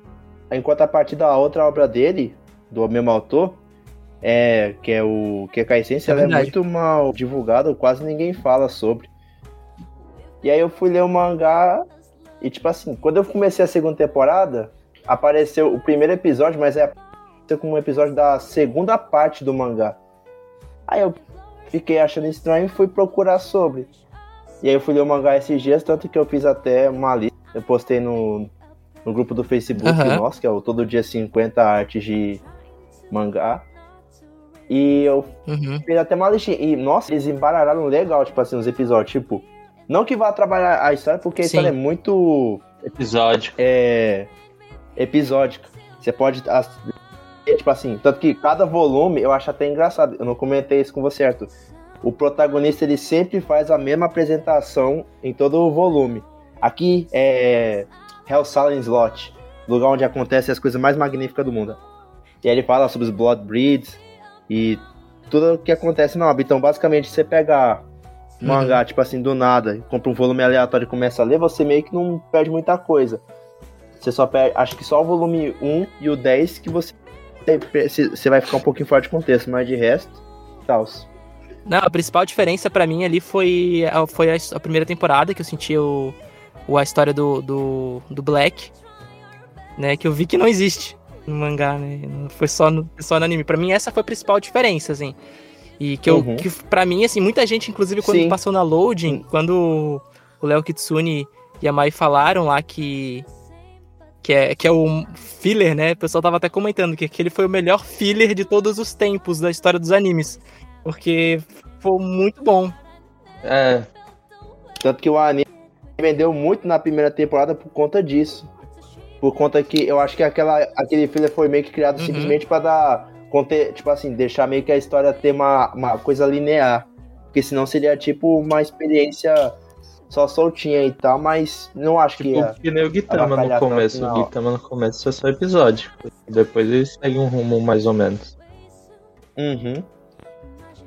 D: enquanto a partir da outra obra dele, do mesmo autor, é, que é o que é a essência,
E: É
D: ela é muito mal divulgada, quase ninguém fala sobre. E aí eu fui ler o mangá e tipo assim, quando eu comecei a segunda temporada, apareceu o primeiro episódio, mas é apareceu como um episódio da segunda parte do mangá. Aí eu fiquei achando estranho e fui procurar sobre. E aí eu fui ler o mangá esses dias, tanto que eu fiz até uma lista, eu postei no, no grupo do Facebook
E: Aham.
D: nosso, que é o Todo Dia 50 Artes de Mangá. E eu
E: Uhum.
D: fez até uma listinha. E, nossa, eles embaralharam legal, tipo assim, os episódios. Tipo, não que vá trabalhar a história, porque a
E: Sim.
D: história é muito
B: Episódio.
D: é, episódica. Você pode. As- Tipo assim, tanto que cada volume eu acho até engraçado. Eu não comentei isso com você, Arthur. O protagonista ele sempre faz a mesma apresentação em todo o volume. Aqui é Hell Silent Slot, lugar onde acontecem as coisas mais magníficas do mundo. E aí ele fala sobre os Blood Breeds e tudo o que acontece na obra. Então, basicamente, você pega
E: Uhum.
D: mangá, tipo assim, do nada, compra um volume aleatório e começa a ler, você meio que não perde muita coisa. Você só perde, acho que só o volume 1 e o 10 que você você vai ficar um pouquinho fora de contexto, mas de resto, tal.
E: Não, a principal diferença pra mim ali foi, a- foi a, primeira temporada que eu senti o, o- a história do, do, do Black, né? Que eu vi que não existe no mangá, né? Foi só no, só no anime. Pra mim, essa foi a principal diferença, assim. E que, eu,
D: Uhum.
E: que pra mim, assim, muita gente, inclusive, quando
D: Sim.
E: passou na loading, quando o Léo Kitsune e a Mai falaram lá que. Que é, que é o filler, né? O pessoal tava até comentando que aquele foi o melhor filler de todos os tempos da história dos animes. Porque foi muito bom.
B: É,
D: Tanto que o anime vendeu muito na primeira temporada por conta disso. Por conta que eu acho que aquela, aquele filler foi meio que criado
E: Uhum.
D: simplesmente pra dar. conter- Tipo assim, deixar meio que a história ter uma, uma coisa linear. Porque senão seria tipo uma experiência só soltinha e tal, mas não acho que
B: tipo
D: ia.
B: que nem o Gitama no começo. O
D: não.
B: Gitama no começo é só episódio. Depois ele segue um rumo mais ou menos.
D: Uhum.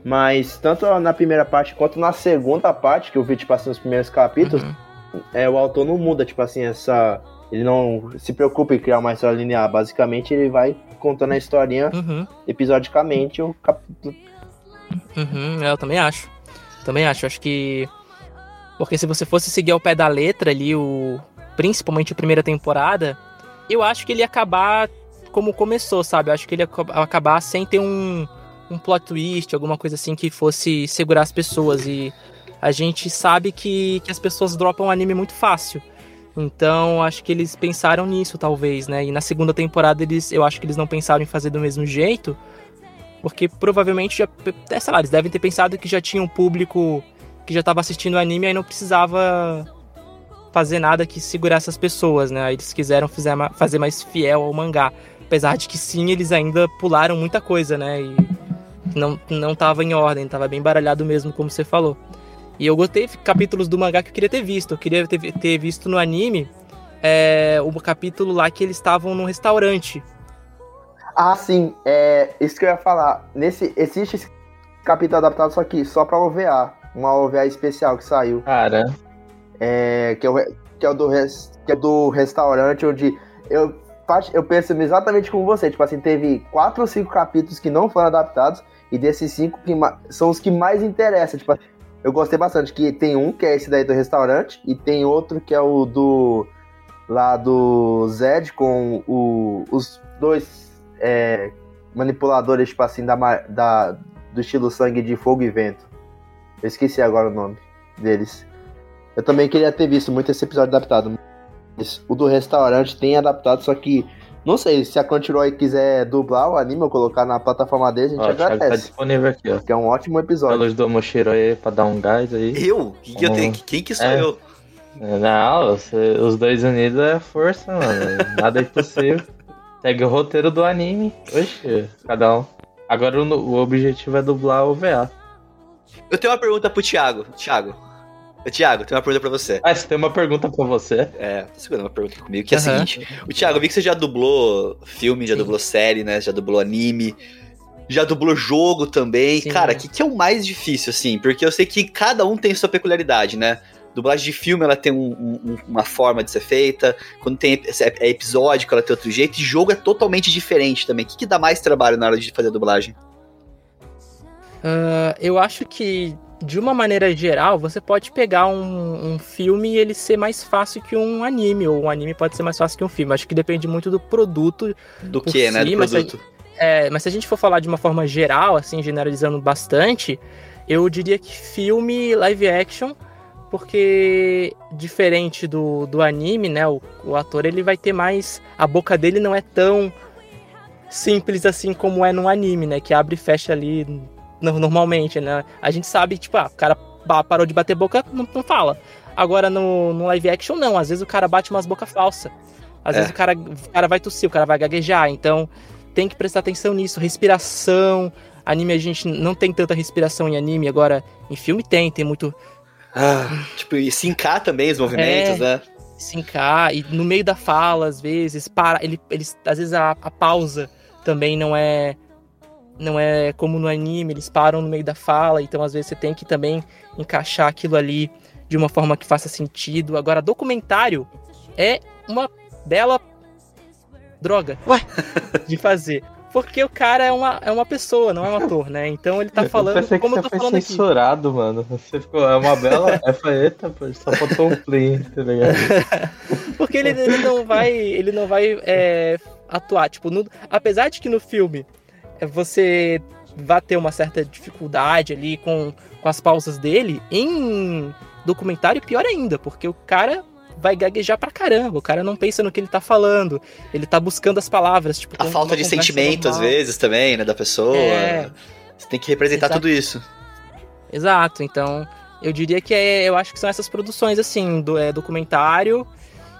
D: Mas tanto na primeira parte quanto na segunda parte, que eu vi, tipo assim, os primeiros capítulos,
E: Uhum.
D: é, o autor não muda, tipo assim, essa. Ele não se preocupa em criar uma história linear. Basicamente, ele vai contando a historinha
E: Uhum.
D: episodicamente, o capítulo.
E: Uhum, eu também acho. Também acho. Acho que. Porque se você fosse seguir ao pé da letra ali, o. Principalmente a primeira temporada, eu acho que ele ia acabar como começou, sabe? Eu acho que ele ia ac- acabar sem ter um, um plot twist, alguma coisa assim que fosse segurar as pessoas. E a gente sabe que, que as pessoas dropam anime muito fácil. Então, acho que eles pensaram nisso, talvez, né? E na segunda temporada, eles, eu acho que eles não pensaram em fazer do mesmo jeito. Porque provavelmente já. é, Sei lá, eles devem ter pensado que já tinha um público que já tava assistindo o anime e não precisava fazer nada que segurasse as pessoas, né? Eles quiseram fazer mais fiel ao mangá. Apesar de que sim, eles ainda pularam muita coisa, né? E não, não tava em ordem, tava bem baralhado mesmo, como você falou. E eu gostei de capítulos do mangá que eu queria ter visto. Eu queria ter, ter visto no anime é, o capítulo lá que eles estavam num restaurante.
D: Ah, sim, é isso que eu ia falar. Nesse, existe esse capítulo adaptado só aqui, só pra OVA. Uma OVA especial que saiu.
B: Cara,
D: É, que, é o, que, é o do res- que é do restaurante onde eu, eu penso exatamente como você. Tipo assim, teve quatro ou cinco capítulos que não foram adaptados, e desses cinco são os que mais interessam. Tipo, eu gostei bastante. Que tem um que é esse daí do restaurante, e tem outro que é o do. lá do Zed com o, os dois é, manipuladores, tipo assim, da, da, do estilo sangue de fogo e vento. Eu esqueci agora o nome deles. Eu também queria ter visto muito esse episódio adaptado. Mas o do restaurante tem adaptado, só que. Não sei, se a Crunchyroll quiser dublar o anime ou colocar na plataforma deles, a gente
B: ó, tá
D: agradece.
B: disponível aqui, ó.
D: Que é um ótimo episódio.
B: Pelos do Mochiro aí pra dar um gás aí.
C: Eu? Quem que, eu tenho?
B: Hum.
C: Quem que sou
B: É.
C: eu?
B: Não, você- os dois unidos é força, mano. Nada é impossível. Segue o roteiro do anime. Oxe, cada um. Agora o, o objetivo é dublar o VA.
C: Eu tenho uma pergunta pro Thiago. Thiago. Ô, Thiago, tenho uma pergunta pra você.
B: Ah, você tem uma pergunta pra você?
C: É, tá segurando uma pergunta comigo, que é a
E: Aham.
C: seguinte. O Thiago, eu vi que você já dublou filme, já
E: Sim.
C: dublou série, né? Já dublou anime. Já dublou jogo também.
E: Sim.
C: Cara, o que, que é o mais difícil, assim? Porque eu sei que cada um tem sua peculiaridade, né? Dublagem de filme, ela tem um, um, uma forma de ser feita. Quando tem é episódico, ela tem outro jeito. E jogo é totalmente diferente também. O que, que dá mais trabalho na hora de fazer a dublagem?
E: Uh, eu acho que, de uma maneira geral, você pode pegar um, um, filme e ele ser mais fácil que um anime. Ou um anime pode ser mais fácil que um filme. Acho que depende muito do produto.
C: Do que, si, né? Do produto.
E: É, mas se a gente for falar de uma forma geral, assim, generalizando bastante, eu diria que filme live action, porque diferente do, do anime, né, o, o ator ele vai ter mais. A boca dele não é tão simples assim como é no anime, né, que abre e fecha ali normalmente, né. A gente sabe, tipo, ah, o cara parou de bater boca, não, não fala. Agora no, no live action, não, às vezes o cara bate umas bocas falsas. Às é. vezes o cara, o cara vai tossir, o cara vai gaguejar, então tem que prestar atenção nisso. Respiração. Anime, a gente não tem tanta respiração em anime, agora em filme tem, tem muito.
C: Ah, tipo, e sincar também os movimentos, é, né?
E: Sincar, e no meio da fala, às vezes, para. Ele, eles, às vezes a, a pausa também não é. Não é como no anime, eles param no meio da fala, então às vezes você tem que também encaixar aquilo ali de uma forma que faça sentido. Agora, documentário é uma bela droga Ué? de fazer. Porque o cara é uma, é uma pessoa, não é um ator, né? Então ele tá falando
B: eu como
E: eu
B: tô falando censurado, aqui. mano. Você ficou, é uma bela. É faeta, pô, só faltou um play, tá ligado?
E: Porque ele, ele não vai. Ele não vai é, atuar. Tipo, no, apesar de que no filme você vai ter uma certa dificuldade ali com, com as pausas dele, em documentário pior ainda, porque o cara vai gaguejar pra caramba. O cara não pensa no que ele tá falando. Ele tá buscando as palavras. Tipo,
C: a falta de sentimento, normal. às vezes, também, né? Da pessoa. É... Você tem que representar Exato. tudo isso.
E: Exato, então eu diria que é, eu acho que são essas produções, assim, do é, documentário.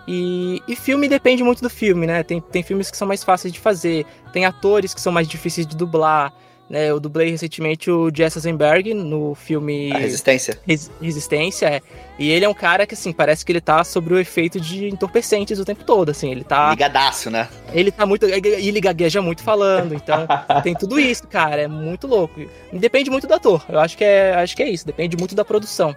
E: E, e filme depende muito do filme, né? Tem, tem filmes que são mais fáceis de fazer, tem atores que são mais difíceis de dublar. Né, eu dublei recentemente o Jesse Eisenberg no filme
C: A Resistência.
E: Res Resistência, é. E ele é um cara que, assim, parece que ele tá sobre o efeito de entorpecentes o tempo todo, assim, ele tá...
C: Ligadaço, né?
E: Ele tá muito... E ele gagueja muito falando, então tem tudo isso, cara, é muito louco. Depende muito do ator, eu acho que é, acho que é isso, depende muito da produção.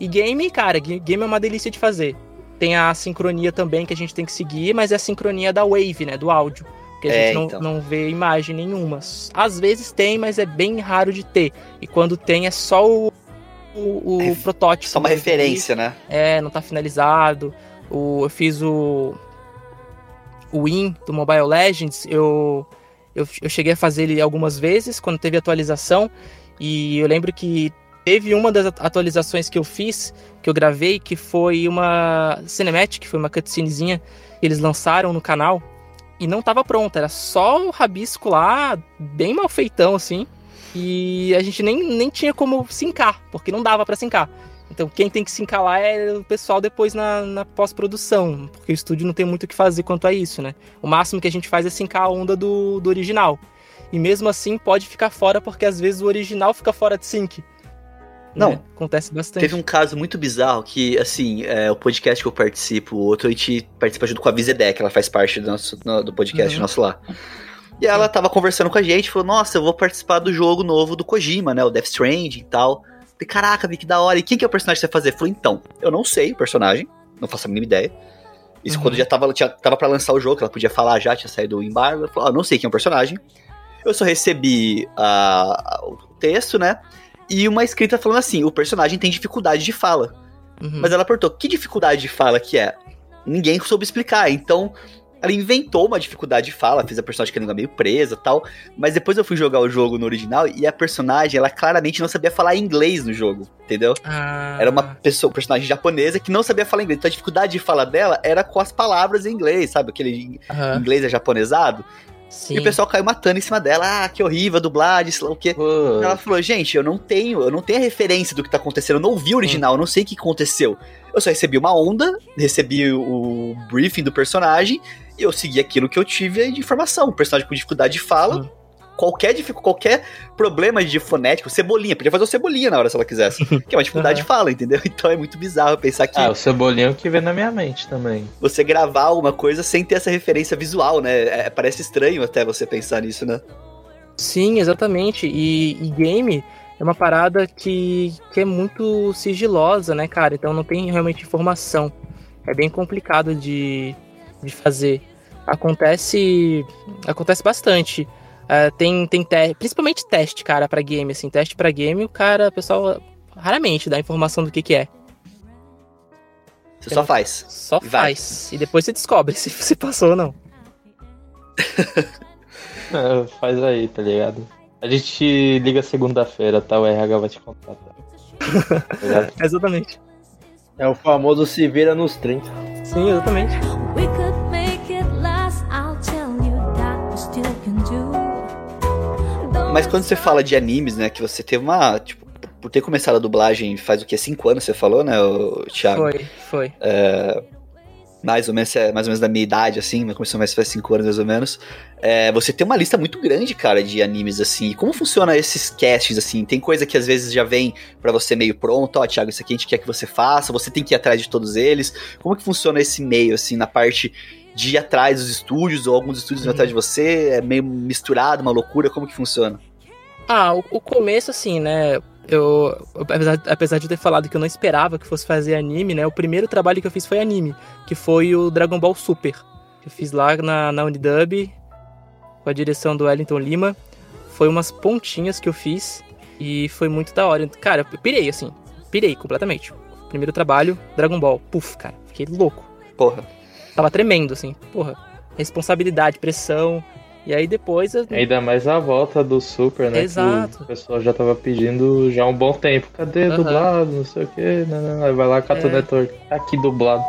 E: E game, cara, game é uma delícia de fazer. Tem a sincronia também que a gente tem que seguir, mas é a sincronia da wave, né, do áudio. Porque a é, gente não, então. não vê imagem nenhuma. Às vezes tem, mas é bem raro de ter. E quando tem é só o, o, o é, protótipo.
C: Só uma referência, né?
E: É, não tá finalizado. O, eu fiz o. O Win do Mobile Legends. Eu, eu, eu cheguei a fazer ele algumas vezes quando teve atualização. E eu lembro que teve uma das atualizações que eu fiz, que eu gravei, que foi uma cinematic, foi uma cutscenezinha que eles lançaram no canal e não tava pronta, era só o rabisco lá, bem mal feitão assim. E a gente nem, nem tinha como sincar, porque não dava para sincar. Então quem tem que sincar lá é o pessoal depois na, na pós-produção, porque o estúdio não tem muito o que fazer quanto a isso, né? O máximo que a gente faz é sincar a onda do, do original. E mesmo assim pode ficar fora, porque às vezes o original fica fora de sync.
C: Não, né? acontece bastante. Teve um caso muito bizarro que, assim, é, o podcast que eu participo, o outro a gente participa junto com a Vizedec, ela faz parte do, nosso, do podcast uhum. nosso lá. E ela tava conversando com a gente, falou, nossa, eu vou participar do jogo novo do Kojima, né, o Death Stranding e tal. Falei, caraca, Vi, que da hora. E quem que é o personagem que você vai fazer? Falei, então, eu não sei o personagem, não faço a mínima ideia. Isso uhum. quando já tava, tinha, tava pra lançar o jogo, ela podia falar já, tinha saído o embargo. Ela falou, ah, não sei quem é o personagem. Eu só recebi uh, o texto, né? E uma escrita falando assim: o personagem tem dificuldade de fala. Uhum. Mas ela perguntou: que dificuldade de fala que é? Ninguém soube explicar. Então, ela inventou uma dificuldade de fala, fez a personagem com a língua meio presa tal. Mas depois eu fui jogar o jogo no original e a personagem, ela claramente não sabia falar inglês no jogo, entendeu? Ah. Era uma pessoa, personagem japonesa que não sabia falar inglês. Então a dificuldade de fala dela era com as palavras em inglês, sabe? Aquele uhum. inglês é japonesado. Sim. E o pessoal caiu matando em cima dela. Ah, que horrível, dublagem, sei lá o quê. Ela falou, gente, eu não tenho, eu não tenho a referência do que tá acontecendo. Eu não vi o original, eu não sei o que aconteceu. Eu só recebi uma onda, recebi o briefing do personagem, e eu segui aquilo que eu tive de informação. O personagem com dificuldade de fala qualquer, qualquer problema de fonético, cebolinha, podia fazer o cebolinha na hora se ela quisesse. Que é uma dificuldade uhum. de fala, entendeu? Então é muito bizarro pensar que.
B: Ah, o cebolinha é o que vem na minha mente também.
C: Você gravar alguma coisa sem ter essa referência visual, né? É, parece estranho até você pensar nisso, né?
E: Sim, exatamente. E, e game é uma parada que, que é muito sigilosa, né, cara? Então não tem realmente informação. É bem complicado de, de fazer. Acontece acontece bastante. Uh, tem tem te principalmente teste, cara, para game, assim, teste para game, o cara, o pessoal raramente dá informação do que que é.
C: Você só faz.
E: Só e faz. Vai. E depois você descobre se você passou ou não.
B: é, faz aí, tá ligado? A gente liga segunda-feira, tá? O RH vai te contratar.
E: Tá
D: exatamente. É o famoso se vira nos 30.
E: Sim, exatamente.
C: Mas quando você fala de animes, né, que você teve uma, tipo, por ter começado a dublagem faz o que, cinco anos você falou, né, o Thiago?
E: Foi, foi.
C: É, mais ou menos, é, mais ou menos da minha idade, assim, começou mais faz cinco anos mais ou menos. É, você tem uma lista muito grande, cara, de animes, assim. Como funciona esses casts, assim? Tem coisa que às vezes já vem para você meio pronto, ó, oh, Thiago, isso aqui a gente quer que você faça, você tem que ir atrás de todos eles. Como que funciona esse meio, assim, na parte de ir atrás dos estúdios, ou alguns estúdios uhum. atrás de você? É meio misturado, uma loucura? Como que funciona?
E: Ah, o, o começo, assim, né? eu, apesar, apesar de ter falado que eu não esperava que fosse fazer anime, né? O primeiro trabalho que eu fiz foi anime, que foi o Dragon Ball Super. Que eu fiz lá na, na Unidub, com a direção do Wellington Lima. Foi umas pontinhas que eu fiz e foi muito da hora. Cara, eu pirei, assim. Pirei completamente. Primeiro trabalho, Dragon Ball. Puf, cara. Fiquei louco.
C: Porra.
E: Tava tremendo, assim. Porra. Responsabilidade, pressão. E aí depois. Eu...
B: Ainda mais a volta do Super, né?
E: Exato.
B: o pessoal já tava pedindo já há um bom tempo. Cadê uhum. dublado? Não sei o que. Não, não, não. Vai lá, Cartoon é. Network. Tá aqui dublado.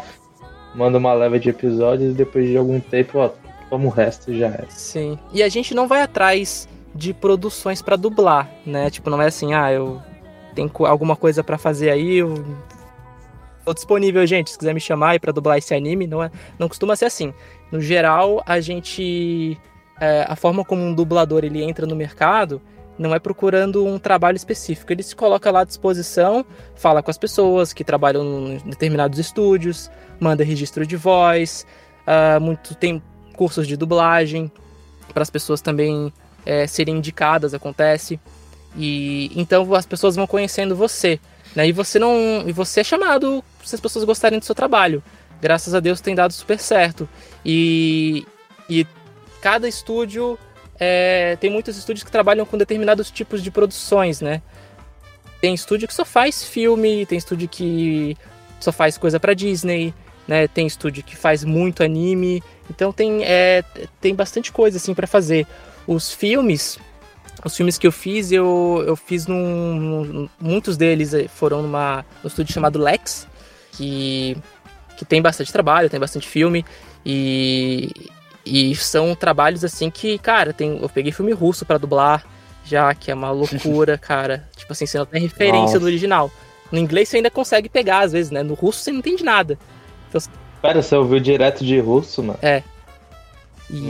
B: Manda uma leva de episódios e depois de algum tempo, ó, toma o resto e já é.
E: Sim. E a gente não vai atrás de produções para dublar, né? Tipo, não é assim, ah, eu tenho alguma coisa para fazer aí, eu tô disponível, gente, se quiser me chamar aí para dublar esse anime, não é, não costuma ser assim. No geral, a gente é, a forma como um dublador ele entra no mercado não é procurando um trabalho específico. Ele se coloca lá à disposição, fala com as pessoas que trabalham em determinados estúdios, manda registro de voz, uh, muito tem cursos de dublagem para as pessoas também é, serem indicadas, acontece. E então as pessoas vão conhecendo você, né? E você não, e você é chamado se as pessoas gostarem do seu trabalho. Graças a Deus tem dado super certo. E, e cada estúdio é, tem muitos estúdios que trabalham com determinados tipos de produções, né? Tem estúdio que só faz filme, tem estúdio que só faz coisa para Disney, né? Tem estúdio que faz muito anime, então tem é, tem bastante coisa assim para fazer. Os filmes, os filmes que eu fiz, eu, eu fiz num, muitos deles foram numa no estúdio chamado Lex, que que tem bastante trabalho, tem bastante filme e e são trabalhos assim que, cara, tem, eu peguei filme russo para dublar, já que é uma loucura, cara. Tipo assim, você não tem referência Nossa. do original. No inglês você ainda consegue pegar, às vezes, né? No russo você não entende nada.
B: Então, Pera, você ouviu direto de russo, mano?
E: É. E...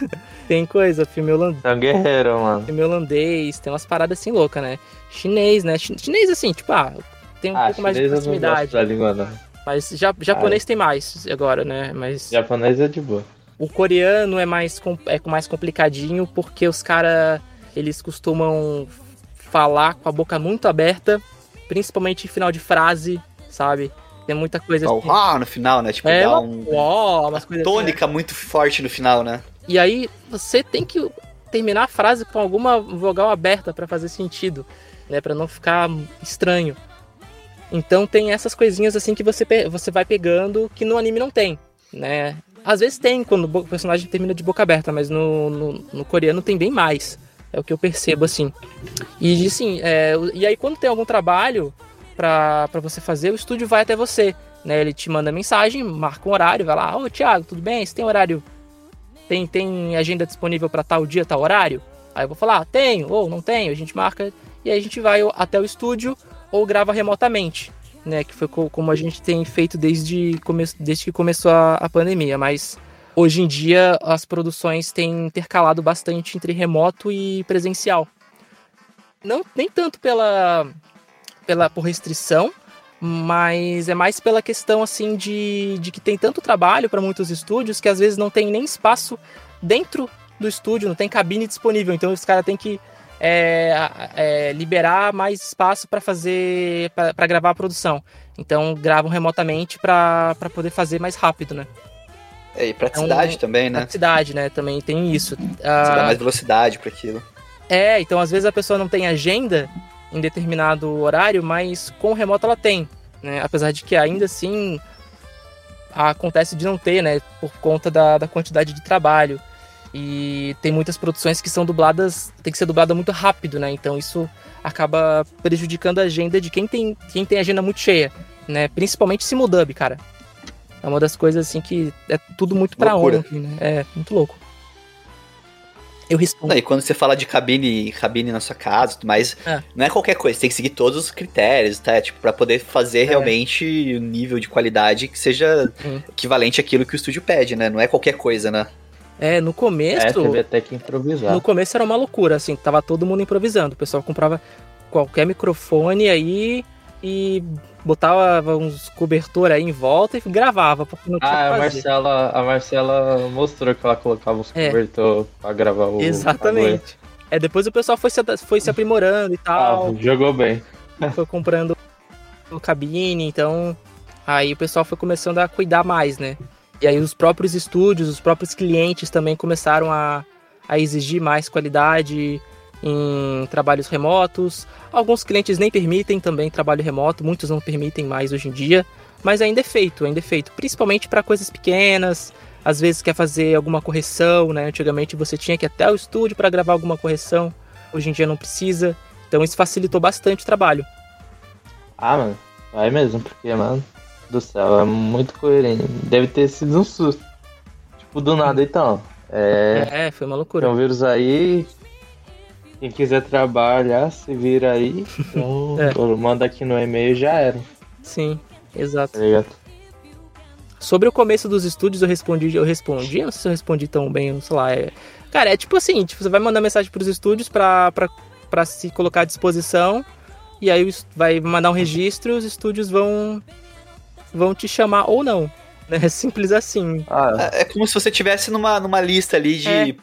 E: tem coisa, filme holandês.
B: É um guerreiro, mano.
E: Filme holandês, tem umas paradas assim loucas, né? Chinês, né? Chinês, assim, tipo, ah, tem um ah, pouco mais de proximidade.
B: Da língua, não.
E: Mas já, japonês ah, tem mais agora, né? Mas...
B: Japonês é de boa.
E: O coreano é mais, é mais complicadinho porque os caras eles costumam falar com a boca muito aberta, principalmente em final de frase, sabe? Tem muita coisa
C: assim. Ah, no final, né? Tipo,
E: é,
C: dá um.
E: Ó, umas coisas
C: tônica assim. muito forte no final, né?
E: E aí você tem que terminar a frase com alguma vogal aberta para fazer sentido, né? Para não ficar estranho. Então tem essas coisinhas assim que você, você vai pegando que no anime não tem, né? Às vezes tem quando o personagem termina de boca aberta, mas no, no, no coreano tem bem mais. É o que eu percebo, assim. E assim, é, e aí quando tem algum trabalho para você fazer, o estúdio vai até você. Né? Ele te manda mensagem, marca um horário, vai lá, ô Thiago, tudo bem? Você tem horário? Tem, tem agenda disponível para tal dia, tal horário? Aí eu vou falar, tenho, ou não tenho, a gente marca e aí a gente vai até o estúdio ou grava remotamente né? Que foi como a gente tem feito desde, desde que começou a, a pandemia. Mas hoje em dia as produções têm intercalado bastante entre remoto e presencial. Não nem tanto pela, pela por restrição, mas é mais pela questão assim de, de que tem tanto trabalho para muitos estúdios que às vezes não tem nem espaço dentro do estúdio, não tem cabine disponível. Então os caras têm que é, é, liberar mais espaço para fazer, para gravar a produção. Então gravam remotamente para poder fazer mais rápido, né?
C: É, e praticidade então, também, né?
E: Praticidade, né? Também tem isso. Você
C: ah, dá mais velocidade para aquilo.
E: É, então às vezes a pessoa não tem agenda em determinado horário, mas com o remoto ela tem, né? Apesar de que ainda assim acontece de não ter, né? Por conta da, da quantidade de trabalho. E tem muitas produções que são dubladas, tem que ser dublada muito rápido, né? Então isso acaba prejudicando a agenda de quem tem, quem tem agenda muito cheia, né? Principalmente simuldub, cara. É uma das coisas assim que é tudo muito pra ontem, né? É, muito louco.
C: Eu respondo. Não, e quando você fala de cabine, cabine na sua casa, mas é. não é qualquer coisa, você tem que seguir todos os critérios, tá? Tipo, para poder fazer é. realmente um nível de qualidade que seja hum. equivalente àquilo que o estúdio pede, né? Não é qualquer coisa, né?
E: É, no começo. É,
B: teve até que improvisar.
E: No começo era uma loucura, assim, tava todo mundo improvisando. O pessoal comprava qualquer microfone aí e botava uns cobertor aí em volta e gravava, porque não tinha
B: ah, a Marcela, a Marcela mostrou que ela colocava os é. cobertor pra gravar o.
E: Exatamente. É, depois o pessoal foi se, foi se aprimorando e tal.
B: Ah, jogou bem.
E: Foi comprando o cabine, então. Aí o pessoal foi começando a cuidar mais, né? E aí os próprios estúdios, os próprios clientes também começaram a, a exigir mais qualidade em trabalhos remotos. Alguns clientes nem permitem também trabalho remoto, muitos não permitem mais hoje em dia, mas ainda é feito, ainda é feito, principalmente para coisas pequenas. Às vezes quer fazer alguma correção, né? Antigamente você tinha que ir até o estúdio para gravar alguma correção, hoje em dia não precisa. Então isso facilitou bastante o trabalho.
B: Ah, mano, vai mesmo, porque, mano, do céu, é muito coerente. Deve ter sido um susto. Tipo, do nada, então. É,
E: é foi uma loucura.
B: Tem um vírus aí, quem quiser trabalhar, se vira aí. Então, é. manda aqui no e-mail já era.
E: Sim, exato. Tá Sobre o começo dos estúdios, eu respondi, eu respondi, não sei se eu respondi tão bem, sei lá. É... Cara, é tipo assim, tipo, você vai mandar mensagem pros estúdios pra, pra, pra se colocar à disposição, e aí vai mandar um registro e os estúdios vão, vão te chamar ou não. Né? É simples assim.
C: Ah, é como se você tivesse numa, numa lista ali de é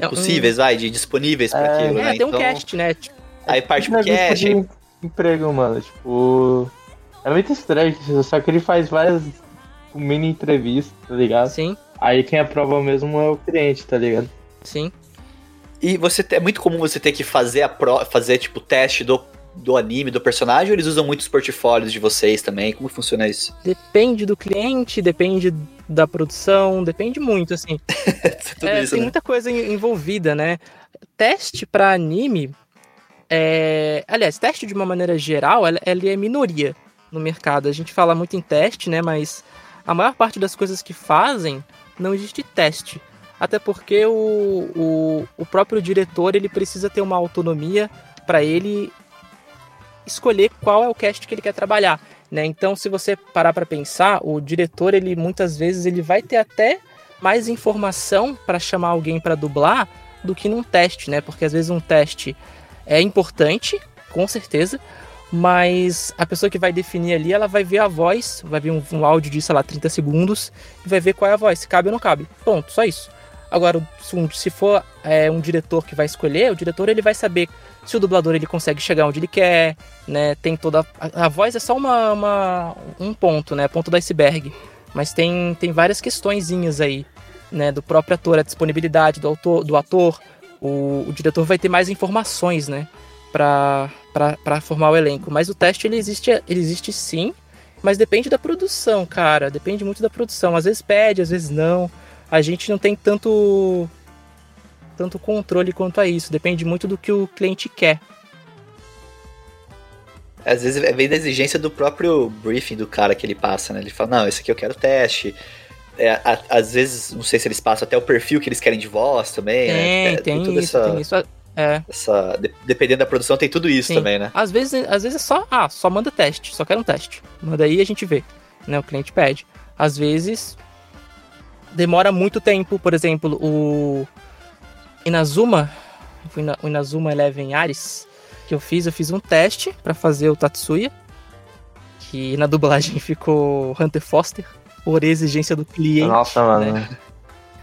C: é possíveis, um... vai, de disponíveis pra é, aquilo,
E: é,
C: né?
E: tem um então, cast, né?
C: Tipo, aí parte pro cast. De
B: emprego, mano, tipo. É muito estranho, só que ele faz várias mini entrevistas, tá ligado?
E: Sim.
B: Aí quem aprova mesmo é o cliente, tá ligado?
E: Sim.
C: E você é muito comum você ter que fazer a pro, fazer tipo teste do do anime, do personagem, ou eles usam muitos portfólios de vocês também? Como funciona isso?
E: Depende do cliente, depende da produção, depende muito, assim. é, isso, tem né? muita coisa envolvida, né? Teste para anime, é... aliás, teste de uma maneira geral, ele é minoria no mercado. A gente fala muito em teste, né? Mas a maior parte das coisas que fazem não existe teste. Até porque o, o, o próprio diretor ele precisa ter uma autonomia para ele escolher qual é o cast que ele quer trabalhar, né? Então, se você parar para pensar, o diretor ele muitas vezes ele vai ter até mais informação para chamar alguém para dublar do que num teste, né? Porque às vezes um teste é importante, com certeza, mas a pessoa que vai definir ali, ela vai ver a voz, vai ver um, um áudio de, sei lá, 30 segundos e vai ver qual é a voz, se cabe ou não cabe. Ponto, só isso. Agora, se for é, um diretor que vai escolher, o diretor ele vai saber se o dublador ele consegue chegar onde ele quer, né? Tem toda a, a voz é só uma, uma, um ponto, né? Ponto do iceberg, mas tem tem várias questõezinhas aí, né? Do próprio ator, a disponibilidade do autor, do ator, o, o diretor vai ter mais informações, né? Para formar o elenco. Mas o teste ele existe ele existe sim, mas depende da produção, cara. Depende muito da produção. Às vezes pede, às vezes não. A gente não tem tanto tanto controle quanto a isso. Depende muito do que o cliente quer.
C: Às vezes é vem da exigência do próprio briefing do cara que ele passa, né? Ele fala, não, esse aqui eu quero teste. É, a, às vezes, não sei se eles passam até o perfil que eles querem de voz também,
E: tem,
C: né?
E: É, tem, tem isso, essa, tem isso. É.
C: Essa, dependendo da produção, tem tudo isso Sim. também, né?
E: Às vezes, às vezes é só, ah, só manda teste, só quero um teste. Manda aí e a gente vê, né? O cliente pede. Às vezes demora muito tempo, por exemplo, o Inazuma, o Inazuma Eleven Ares, que eu fiz, eu fiz um teste para fazer o Tatsuya, que na dublagem ficou Hunter Foster, por exigência do cliente.
B: Nossa, mano. Né?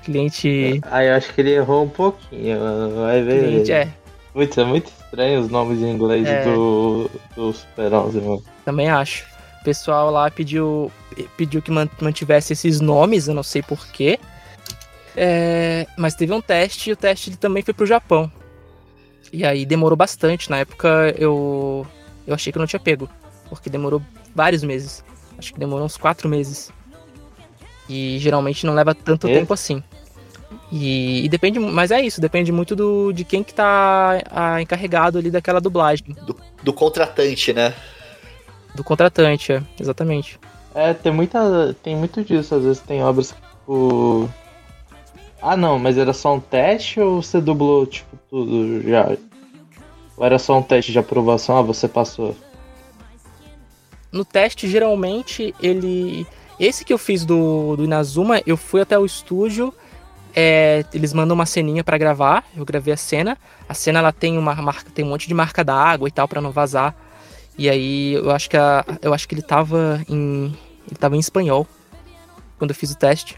E: Cliente.
B: Aí eu acho que ele errou um pouquinho, vai ver.
E: Cliente, é.
B: Putz, é muito estranho os nomes em inglês
E: É.
B: do, do Super 11, mano.
E: Também acho. O pessoal lá pediu, pediu que man- mantivesse esses nomes, eu não sei porquê. É, mas teve um teste e o teste também foi pro Japão. E aí demorou bastante. Na época eu, eu achei que eu não tinha pego. Porque demorou vários meses. Acho que demorou uns quatro meses. E geralmente não leva tanto
B: Esse?
E: tempo assim. E, e depende, mas é isso, depende muito do, de quem que tá ah, encarregado ali daquela dublagem.
C: Do contratante, né?
E: Do contratante, é, exatamente.
B: É, tem muita. Tem muito disso, às vezes tem obras que, tipo. Ah não, mas era só um teste ou você dublou, tipo, tudo já? Ou era só um teste de aprovação, ah, você passou?
E: No teste, geralmente, ele. Esse que eu fiz do, do Inazuma, eu fui até o estúdio. é, eles mandam uma ceninha pra gravar. Eu gravei a cena. A cena ela tem uma marca, tem um monte de marca d'água e tal pra não vazar. E aí eu acho que a, eu acho que ele tava em ele tava em espanhol quando eu fiz o teste.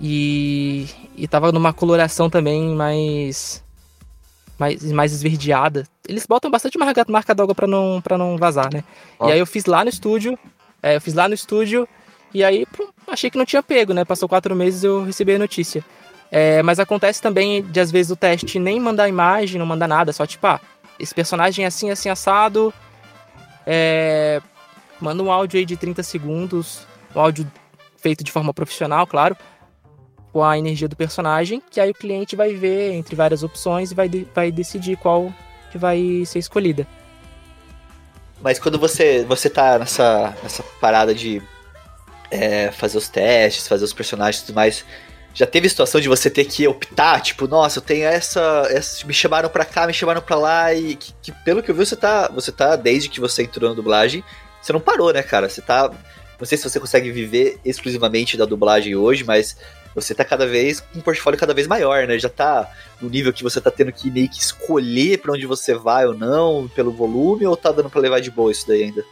E: E e tava numa coloração também mais mais, mais esverdeada. Eles botam bastante marca, marca d'água pra não para não vazar, né? E aí eu fiz lá no estúdio. é, eu fiz lá no estúdio e aí pô, achei que não tinha pego, né? Passou quatro meses eu recebi a notícia. É, mas acontece também de às vezes o teste nem mandar imagem, não mandar nada, só tipo, ah, esse personagem é assim, assim, assado. É, manda um áudio aí de 30 segundos, um áudio feito de forma profissional, claro, com a energia do personagem, que aí o cliente vai ver entre várias opções e vai, de- vai decidir qual que vai ser escolhida.
C: Mas quando você, você tá nessa, nessa parada de é, fazer os testes, fazer os personagens e tudo mais, já teve situação de você ter que optar, tipo, nossa, eu tenho essa, essa me chamaram pra cá, me chamaram pra lá, e que, que pelo que eu vi, você tá, você tá, desde que você entrou na dublagem, você não parou, né, cara? Você tá, não sei se você consegue viver exclusivamente da dublagem hoje, mas você tá cada vez com um portfólio cada vez maior, né? Já tá no nível que você tá tendo que meio que escolher pra onde você vai ou não, pelo volume, ou tá dando pra levar de boa isso daí ainda?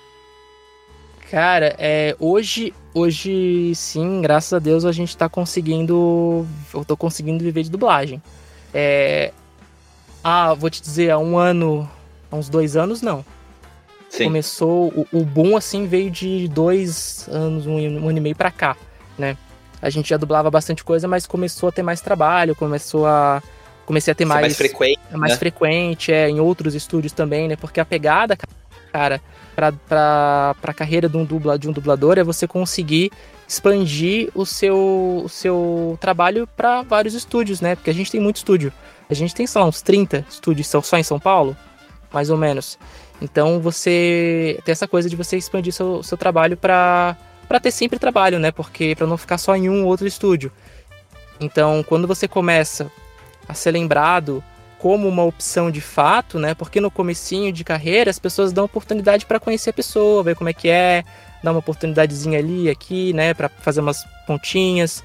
E: Cara, é, hoje, hoje sim, graças a Deus a gente tá conseguindo. Eu tô conseguindo viver de dublagem. É, ah, vou te dizer, há um ano, há uns dois anos, não.
C: Sim.
E: Começou, o, o boom assim veio de dois anos, um, um ano e meio pra cá, né? A gente já dublava bastante coisa, mas começou a ter mais trabalho, começou a. Comecei a ter
C: Ser
E: mais,
C: mais frequente.
E: mais
C: né?
E: frequente, é, em outros estúdios também, né? Porque a pegada, cara, pra, pra, pra carreira de um, dubla, de um dublador é você conseguir expandir o seu, o seu trabalho pra vários estúdios, né? Porque a gente tem muito estúdio. A gente tem, sei lá, uns 30 estúdios só em São Paulo, mais ou menos. Então você tem essa coisa de você expandir seu, seu trabalho pra ter sempre trabalho, né? Porque pra não ficar só em um ou outro estúdio. Então, quando você começa a ser lembrado como uma opção de fato, né? Porque no comecinho de carreira as pessoas dão oportunidade para conhecer a pessoa, ver como é que é, dar uma oportunidadezinha ali, aqui, né? Para fazer umas pontinhas.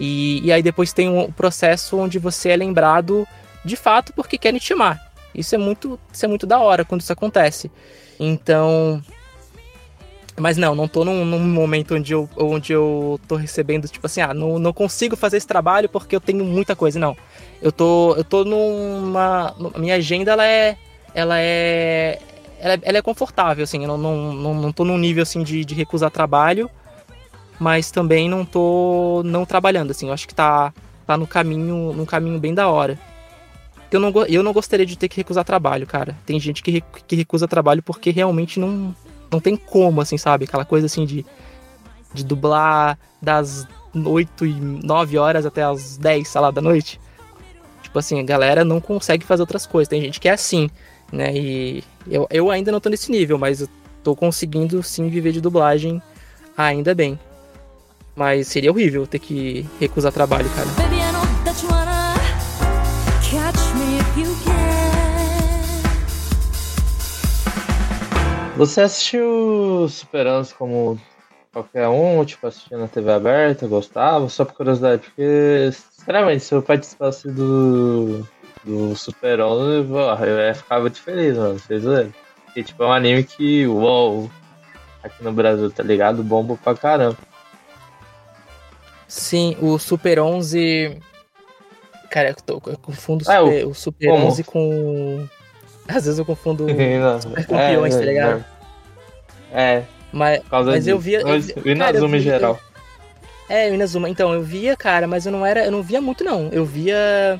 E: E, e aí depois tem um processo onde você é lembrado de fato porque querem te chamar. Isso é muito, isso é muito da hora quando isso acontece. Então, mas não, não tô num, num momento onde eu, onde eu tô recebendo, tipo assim, ah, não, não consigo fazer esse trabalho porque eu tenho muita coisa. Não. Eu tô, eu tô numa. Minha agenda, ela é. Ela é. Ela é, ela é confortável, assim. Eu não, não, não, não tô num nível assim de, de recusar trabalho, mas também não tô não trabalhando, assim. Eu acho que tá, tá no caminho, num caminho bem da hora. Eu não, eu não gostaria de ter que recusar trabalho, cara. Tem gente que, que recusa trabalho porque realmente não, não tem como, assim, sabe? Aquela coisa assim de, de dublar das 8 e 9 horas até as 10, sei lá, da noite. Tipo assim, a galera não consegue fazer outras coisas. Tem gente que é assim, né? E eu, eu ainda não tô nesse nível, mas eu tô conseguindo sim viver de dublagem ainda bem. Mas seria horrível ter que recusar trabalho, cara.
F: Baby.
B: Você assistiu Super 11 como qualquer um, tipo, assistindo na TV aberta, gostava? Só por curiosidade, porque, sinceramente, se eu participasse do, do Super 11, pô, eu ia ficar muito feliz, mano, vocês verem. Porque, tipo, é um anime que, uou, aqui no Brasil, tá ligado? Bomba pra caramba.
E: Sim, o Super 11. Cara, eu, tô- eu confundo o
B: Ah, o-
E: Super, o Super
B: como?
E: 11 com. Às vezes eu confundo
B: Não,
E: Super Campeões, tá ligado?
B: É,
E: Mas,
B: por causa
E: mas eu via. Eu,
B: Mas
E: vi-
B: o
E: cara, eu
B: em geral.
E: É, o Inazuma. Então, eu via, cara, mas eu não era. Eu não via muito, não. Eu via.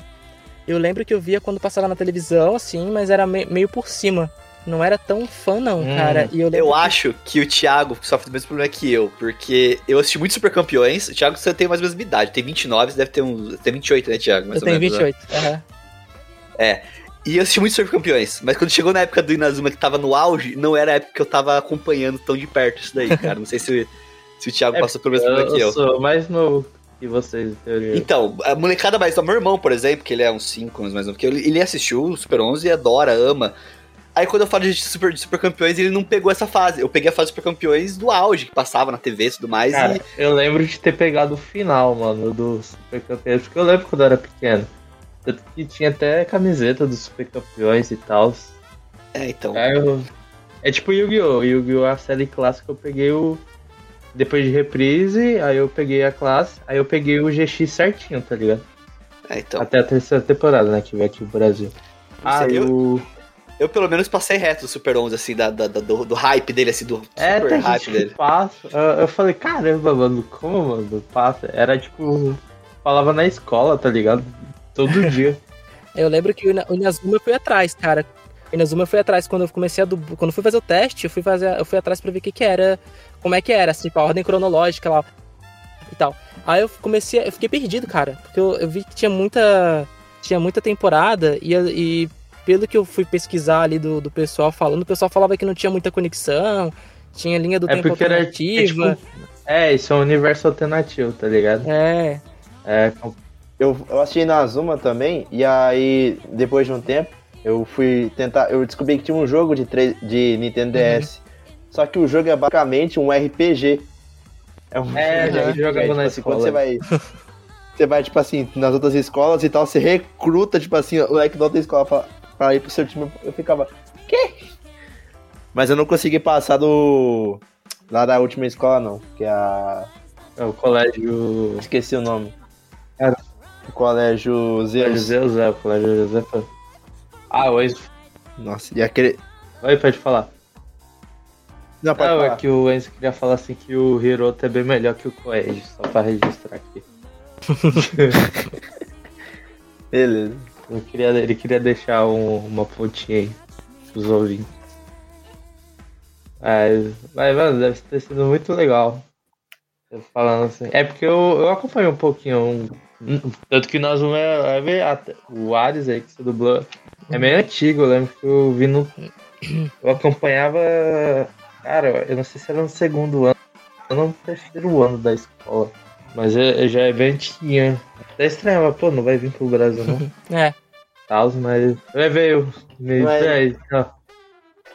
E: Eu lembro que eu via quando passava na televisão, assim, mas era me- meio por cima. Não era tão fã, não,
B: Hum.
E: cara. E eu.
C: Eu
E: que-
C: acho que o Thiago sofre do mesmo problema que eu, porque eu assisti muito Super Campeões. O Thiago você tem mais ou menos minha idade, tem 29, você deve ter uns. Tem 28, né, Thiago? Mais
E: Eu
C: ou
E: tenho
C: menos, né?
E: 28. aham.
C: E eu assisti muito Super Campeões, mas quando chegou na época do Inazuma que tava no auge, não era a época que eu tava acompanhando tão de perto isso daí, cara. Não sei se, se o Thiago
B: É,
C: passou pelo mesmo problema
B: Eu,
C: que eu.
B: sou mais novo que vocês, em teoria.
C: Então, a molecada mais. Meu irmão, por exemplo, que ele é uns 5 anos mais novo que eu, ele assistiu o Super 11 e adora, ama. Aí quando eu falo de Super, de super Campeões, ele não pegou essa fase. Eu peguei a fase de Super Campeões do auge, que passava na TV e tudo mais.
B: Cara,
C: e
B: eu lembro de ter pegado o final, mano, do Super Campeões, porque eu lembro quando eu era pequeno. Tanto que tinha até camiseta dos Super Campeões e tal.
C: É, então.
B: Aí eu- É tipo Yu-Gi-Oh! Yu-Gi-Oh! a série clássica eu peguei o. Depois de reprise, aí eu peguei a classe, aí eu peguei o GX certinho, tá ligado?
C: É, então.
B: Até a terceira temporada, né? Que veio aqui no Brasil. Ah,
C: eu-
B: o.
C: Eu pelo menos passei reto do Super 11, assim, da, da- da- do, do hype dele, assim, do
B: É,
C: super
B: tem
C: hype
B: gente que
C: dele.
B: passa. Eu, eu falei, caramba, mano, como, mano, passa? Era tipo. Falava na escola, tá ligado? Todo dia.
E: Eu lembro que o Ina- o Inazuma fui atrás, cara. O Inazuma fui atrás quando eu comecei a dub... quando eu fui fazer o teste, eu fui fazer, eu fui atrás pra ver o que que era, como é que era, assim, tipo, a ordem cronológica lá e tal. Aí eu comecei, eu fiquei perdido, cara, porque eu, eu vi que tinha muita tinha muita temporada e, e pelo que eu fui pesquisar ali do, do pessoal falando, o pessoal falava que não tinha muita conexão, tinha linha do
B: É
E: tempo
B: porque era. É,
E: alternativa.
B: tipo, é, isso é um universo alternativo, tá ligado?
E: É,
B: É,
D: Eu, eu assisti Inazuma também, e aí, depois de um tempo, eu fui tentar. Eu descobri que tinha um jogo de, de Nintendo DS. Só que o jogo é basicamente um RPG. É um
B: É, já
D: de
B: jogava
D: RPG,
B: na
D: tipo assim,
B: escola.
D: Quando você vai. Você vai, tipo assim, nas outras escolas e tal, você recruta, tipo assim, o moleque da outra escola pra, pra ir pro seu time. Eu ficava. Quê? Mas eu não consegui passar do. Lá da última escola, não. Que é a.
B: é o colégio.
D: Esqueci o nome.
B: Cara.
D: O colégio
B: Colégio
D: Zeus.
B: Zeus, é, o colégio Zeus. é- Ah, hoje.
D: Nossa, e aquele.
B: Oi, pode falar.
D: Não, pode
B: Não, é que o Enzo queria falar assim que o Hiroto é bem melhor que o Koei, só pra registrar aqui.
D: Beleza.
B: Eu queria, ele queria deixar um- uma pontinha aí pros ouvintes. Mas, mas, mano, deve ter sido muito legal. Falando assim. É porque eu, eu acompanho um pouquinho. um- tanto que nós vamos é, é ver até- o Ares aí que você dublou. É meio antigo, eu lembro que eu vi no. Eu acompanhava. Cara, eu não sei se era no segundo ano ou no terceiro ano da escola. Mas é, é- já é bem antiguinho. Até estranhava, pô, não vai vir pro Brasil não
E: é.
B: tal, mas vai ver o
D: Não é-.
B: Não.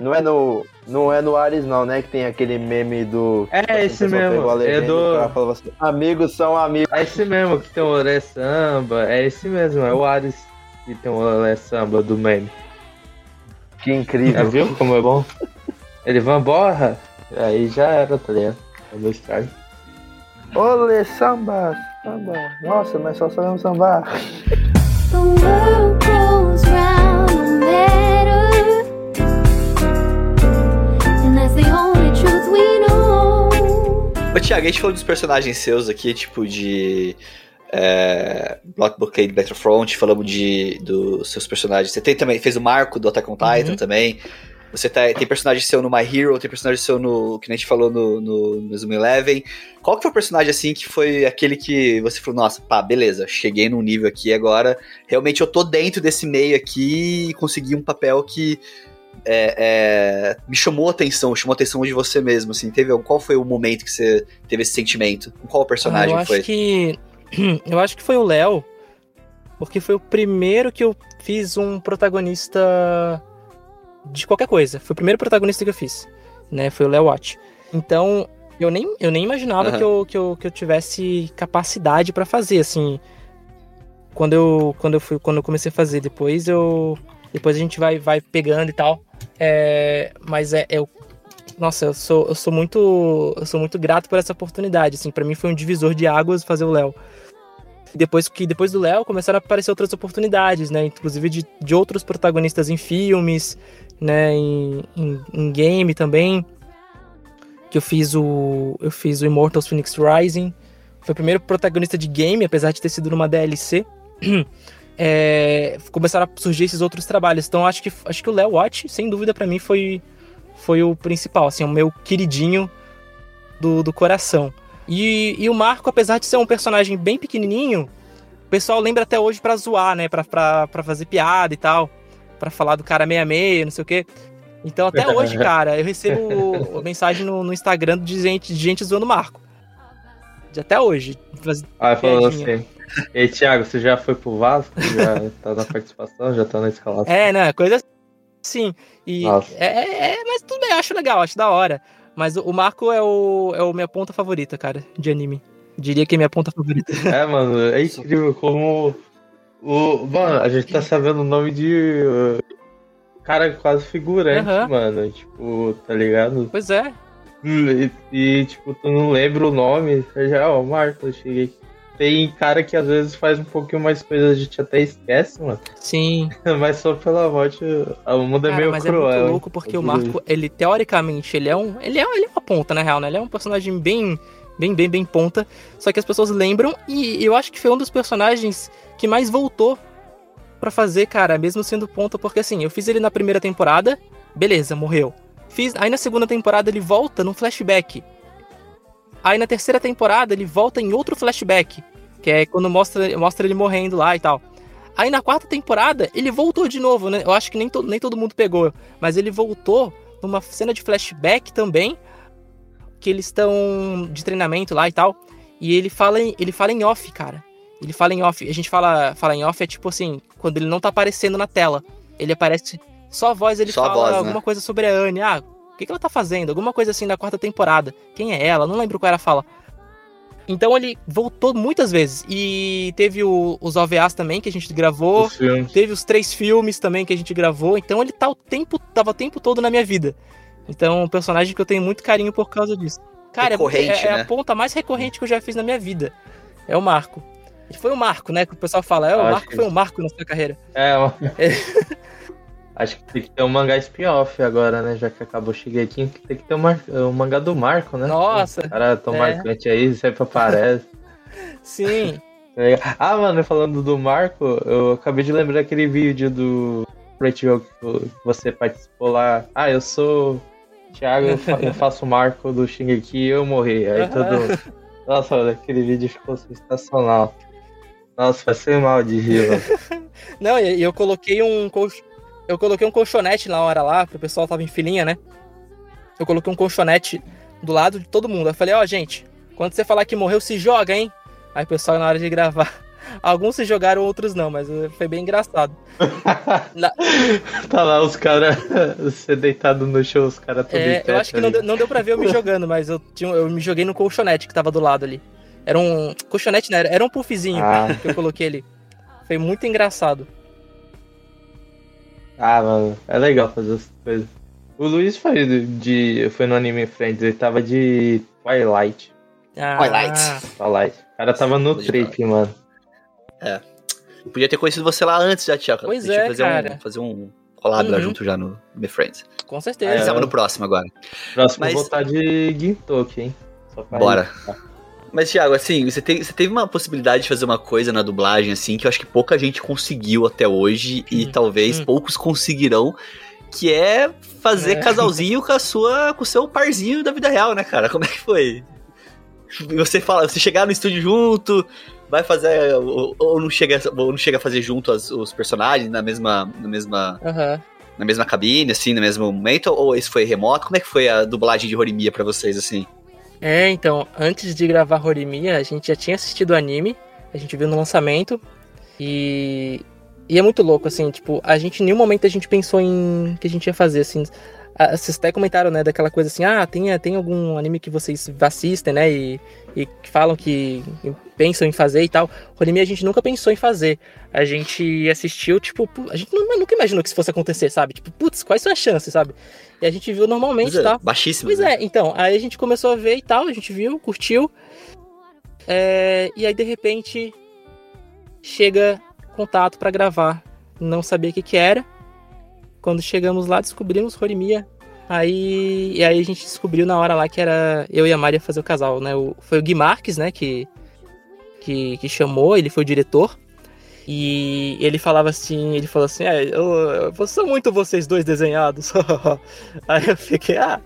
D: Não é no. Não é no Ares não, né? Que tem aquele meme do.
B: É esse
D: o
B: mesmo, é do-
D: o assim, amigos são amigos.
B: É esse mesmo que tem o Olé Samba, é esse mesmo, é o Ares que tem o Olé Samba do meme.
D: Que
B: Já
D: incrível.
B: viu como é bom? Ele vambora, aí já era, tá ligado? É do strike.
D: Olê, samba, samba. Nossa, nós só sabemos sambar.
F: The world goes round no matter, and that's the only truth we know.
C: Ô, Thiago, a gente falou dos personagens seus aqui, tipo de. É, Block Blockade Battlefront, falamos de dos seus personagens. Você tem também, fez o Marco do Attack on Titan
E: Uhum.
C: também. Você tá- tem personagem seu no My Hero, tem personagem seu no. que a gente falou no, no, no Zoom Eleven. Qual que foi o personagem assim que foi aquele que você falou, nossa, pá, beleza, cheguei num nível aqui agora. Realmente eu tô dentro desse meio aqui e consegui um papel que é, é, me chamou a atenção, chamou a atenção de você mesmo, assim, teve qual foi o momento que você teve esse sentimento? Qual personagem
E: Ah, eu
C: foi?
E: acho que. Eu acho que foi o Léo. Porque foi o primeiro que eu fiz um protagonista de qualquer coisa. Foi o primeiro protagonista que eu fiz. Né? Foi o Léo Watt. Então, eu nem, eu nem imaginava
C: Aham.
E: que, eu, que, eu, que eu tivesse capacidade pra fazer, assim. Quando eu, quando eu fui, quando eu comecei a fazer, depois eu. Depois a gente vai, vai pegando e tal. É, mas é, eu. Nossa, eu sou, eu sou muito. Eu sou muito grato por essa oportunidade. Assim, para mim foi um divisor de águas fazer o Léo. Depois que depois do Léo começaram a aparecer outras oportunidades, né? Inclusive de, de outros protagonistas em filmes, né? Em, em, em game também. Que eu fiz o. Eu fiz o Immortals Phoenix Rising. Foi o primeiro protagonista de game, apesar de ter sido numa DLC. É, começaram a surgir esses outros trabalhos. Então acho que acho que o Léo Watch, sem dúvida, para mim foi foi o principal, assim, o meu queridinho do, do coração. E, e o Marco, apesar de ser um personagem bem pequenininho, o pessoal lembra até hoje pra zoar, né? Pra fazer piada e tal. Pra falar do cara meia-meia, não sei o quê. Então até hoje, cara, eu recebo mensagem no, no Instagram de gente, de gente zoando o Marco. De até hoje.
B: Ah, falando
E: piadinha.
B: assim. E aí, Thiago, você já foi pro Vasco? Já tá na participação? Já tá na escalação?
E: É, né? Coisa assim. E é, é, é, mas tudo bem, acho legal, acho da hora. Mas o, o Marco é o, é o minha ponta favorita, cara, de anime. Diria que é minha ponta favorita.
B: É, mano, é incrível como. O, mano, a gente tá sabendo o nome de. uh, cara quase figurante,
E: Aham.
B: mano. Tipo, tá ligado?
E: Pois é.
B: E, e, tipo, tu não lembra o nome. Já, ó, Marco, eu cheguei aqui. Tem cara que às vezes faz um pouquinho mais coisa, a gente até esquece, mano.
E: Sim.
B: Mas só pela morte, o mundo é
E: Cara,
B: meio
E: mas
B: cruel.
E: é muito
B: hein?
E: louco porque o
B: Tudo
E: Marco, ele teoricamente, ele é um. Ele é, ele é uma ponta, na real, né? Ele é um personagem bem. Bem, bem, bem ponta. Só que as pessoas lembram e eu acho que foi um dos personagens que mais voltou pra fazer, cara, mesmo sendo ponta, porque assim, eu fiz ele na primeira temporada, beleza, morreu. Fiz, aí na segunda temporada ele volta num flashback. Aí na terceira temporada ele volta em outro flashback, que é quando mostra, mostra ele morrendo lá e tal. Aí na quarta temporada ele voltou de novo, né? Eu acho que nem, to- nem todo mundo pegou, mas ele voltou numa cena de flashback também, que eles estão de treinamento lá e tal. E ele fala em, ele fala em off, cara. Ele fala em off. A gente fala, fala em off é tipo assim, quando ele não tá aparecendo na tela. Ele aparece só a voz, ele
C: Só
E: fala
C: voz, né?
E: alguma coisa sobre a Anne. Ah, o que, que ela tá fazendo? Alguma coisa assim na quarta temporada. Quem é ela? Não lembro qual era a fala. Então ele voltou muitas vezes. E teve o- os OVAs também que a gente gravou.
B: Os.
E: Teve os três filmes também que a gente gravou. Então ele tá o tempo, tava o tempo todo na minha vida. Então, um personagem que eu tenho muito carinho por causa disso. Cara, é-
C: Recorrente,
E: é, é
C: né?
E: a ponta mais recorrente que eu já fiz na minha vida. É o Marco. Foi o Marco, né? Que o pessoal fala. É, o Marco
B: que-
E: foi o Marco na sua carreira.
B: É, ó. Acho que tem que ter um mangá spin-off agora, né? Já que acabou Shigeki, tem que ter um, mar... um mangá do Marco, né?
E: Nossa,
B: O cara tão
E: é.
B: marcante aí, sempre aparece.
E: sim.
B: Tá ah, mano, falando do Marco, eu acabei de lembrar aquele vídeo do Great Joke que você participou lá. Ah, eu sou Thiago, eu, fa- eu faço o Marco do Shingeki e eu morri. Aí todo. Nossa, olha, aquele vídeo ficou sensacional. Nossa, vai ser mal de rir, mano.
E: Não, e eu coloquei um colch... eu coloquei um colchonete na hora lá, porque o pessoal tava em filinha, né? Eu coloquei um colchonete do lado de todo mundo. Eu falei, ó, gente, quando você falar que morreu, se joga, hein? Aí o pessoal na hora de gravar, alguns se jogaram, outros não, mas eh, foi bem engraçado. Na-
B: Tá lá os caras, você deitado no chão, os caras tudo
E: É, eu acho que
B: tá
E: não deu, não deu pra ver eu me jogando, mas eu, tinha, eu me joguei no colchonete que tava do lado ali. Era um. Colchonete, né? Era, era um puffzinho
B: Ah.
E: que eu coloquei ali. Foi muito engraçado.
B: Ah, mano, é legal fazer essas coisas. O Luiz foi de, foi no Anime Friends, ele tava de Twilight.
E: Ah,
C: Twilight.
B: Twilight. O cara tava no trip, mano.
C: Eu podia ter conhecido você lá antes já, Thiago.
E: Pois
C: A gente ia
E: é,
C: fazer
E: cara.
C: Um, fazer um collab lá
E: Uhum.
C: junto já no My Friends.
E: Com certeza.
C: estamos no próximo agora.
B: Próximo
C: Mas-
B: vou voltar de Gintoki, hein? Só pra
C: Bora. Mas, Thiago, assim, você, te- você teve uma possibilidade de fazer uma coisa na dublagem, assim, que eu acho que pouca gente conseguiu até hoje e
E: Hum,
C: talvez
E: hum.
C: poucos conseguirão, que é fazer
E: É.
C: casalzinho com a sua, com o seu parzinho da vida real, né, cara? Como é que foi? Você fala, você chegar no estúdio junto, vai fazer ou, ou não chega, ou não chega a fazer junto as- os personagens na mesma, na mesma,
E: Aham.
C: na mesma cabine, assim, no mesmo momento, ou esse foi remoto? Como é que foi a dublagem de Horimiya pra vocês, assim?
E: É, então, antes de gravar Horimiya, a gente já tinha assistido o anime, a gente viu no lançamento, e, e é muito louco, assim, tipo, a gente em nenhum momento a gente pensou em que a gente ia fazer, assim, vocês até comentaram, né, daquela coisa assim, ah, tem, tem algum anime que vocês assistem, né, e, e falam que pensam em fazer e tal, Horimiya a gente nunca pensou em fazer, a gente assistiu, tipo, a gente nu- nunca imaginou que isso fosse acontecer, sabe, tipo, putz, quais são as chances, sabe, e a gente viu normalmente,
C: Pois é,
E: tá,
C: Baixíssimo.
E: Pois
C: né?
E: é, então, aí a gente começou a ver e tal, a gente viu, curtiu. É, e aí, de repente, chega contato pra gravar. Não sabia o que que era. Quando chegamos lá, descobrimos Horimiya. Aí, e aí a gente descobriu na hora lá que era eu e a Maria fazer o casal, né? O, foi o Gui Marques, né, que, que, que chamou, ele foi o diretor. E ele falava assim, ele falou assim, é, eu, eu sou muito vocês dois desenhados. aí eu fiquei, ah,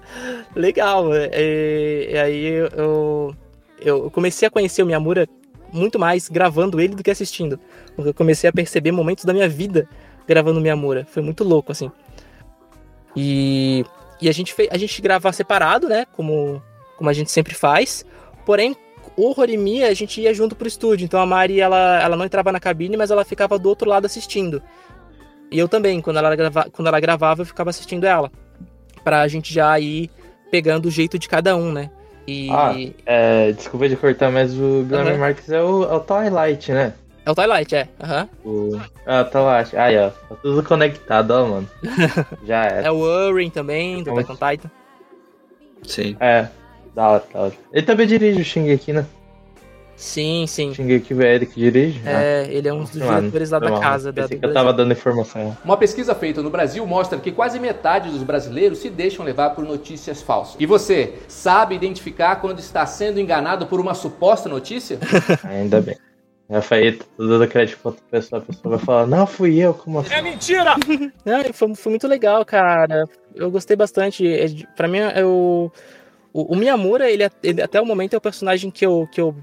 E: legal. E, e aí eu, eu comecei a conhecer o Miyamura muito mais gravando ele do que assistindo. Eu comecei a perceber momentos da minha vida gravando Miyamura. Foi muito louco, assim. E, e a, gente fez, a gente grava separado, né? Como, como a gente sempre faz. Porém, o Horimiya a gente ia junto pro estúdio. Então a Mari, ela, ela não entrava na cabine, mas ela ficava do outro lado assistindo. E eu também, quando ela, grava, quando ela gravava, eu ficava assistindo ela. Pra gente já ir pegando o jeito de cada um, né? E.
B: Ah, é, desculpa de cortar, mas o Glamour
E: Aham.
B: Marques é o, é o Twilight, né?
E: É o Twilight, é. Aham.
B: O... Ah, Twilight. Aí, ó. Tá tudo conectado, ó, mano. Já é.
E: É o Urien também, do
B: Como-
E: Attack on Titan.
C: Sim.
B: É, da hora, da hora. Ele também dirige o Shingeki, né?
E: Sim, sim.
B: Shingeki é ele que dirige?
E: É, ele é um dos
B: Mano,
E: diretores lá da
B: mal.
E: casa. Da,
B: Pensei que eu tava dando informação.
G: Uma pesquisa feita no Brasil mostra que quase metade dos brasileiros se deixam levar por notícias falsas. E você, sabe identificar quando está sendo enganado por uma suposta notícia?
B: Ainda bem. Rafael, tá dando crédito pra outra pessoa, a pessoa vai falar, não, fui eu, como assim?
E: Não, foi, foi muito legal, cara. Eu gostei bastante. É Pra mim, eu, o, o Miyamura, ele, é- ele até o momento é o personagem que eu, que eu,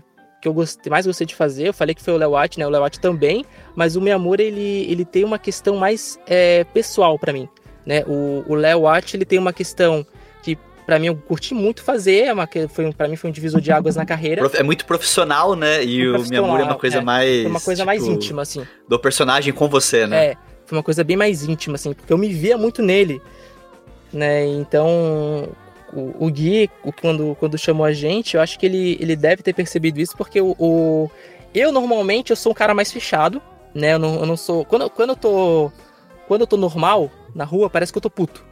E: que eu gostei, mais gostei de fazer. Eu falei que foi o Lewat, né? O Lewat também. Mas o Miyamura, ele, ele tem uma questão mais é, pessoal pra mim. Né? O, o Lewat, ele tem uma questão que pra mim eu curti muito fazer. É uma, foi, pra mim foi um divisor de águas na carreira.
C: É muito profissional, né? E o Miyamura é uma
E: profissional,
C: coisa
E: é.
C: mais.
E: Foi uma coisa mais
C: tipo,
E: íntima, assim.
C: Do personagem com você, né?
E: É, foi uma coisa bem mais íntima, assim, porque eu me via muito nele, né? Então, o, o Gui, quando, quando chamou a gente, eu acho que ele, ele deve ter percebido isso, porque o, o- eu normalmente eu sou um cara mais fechado, né? Eu não, eu não sou. Quando, quando eu tô. Quando eu tô normal na rua, parece que eu tô puto.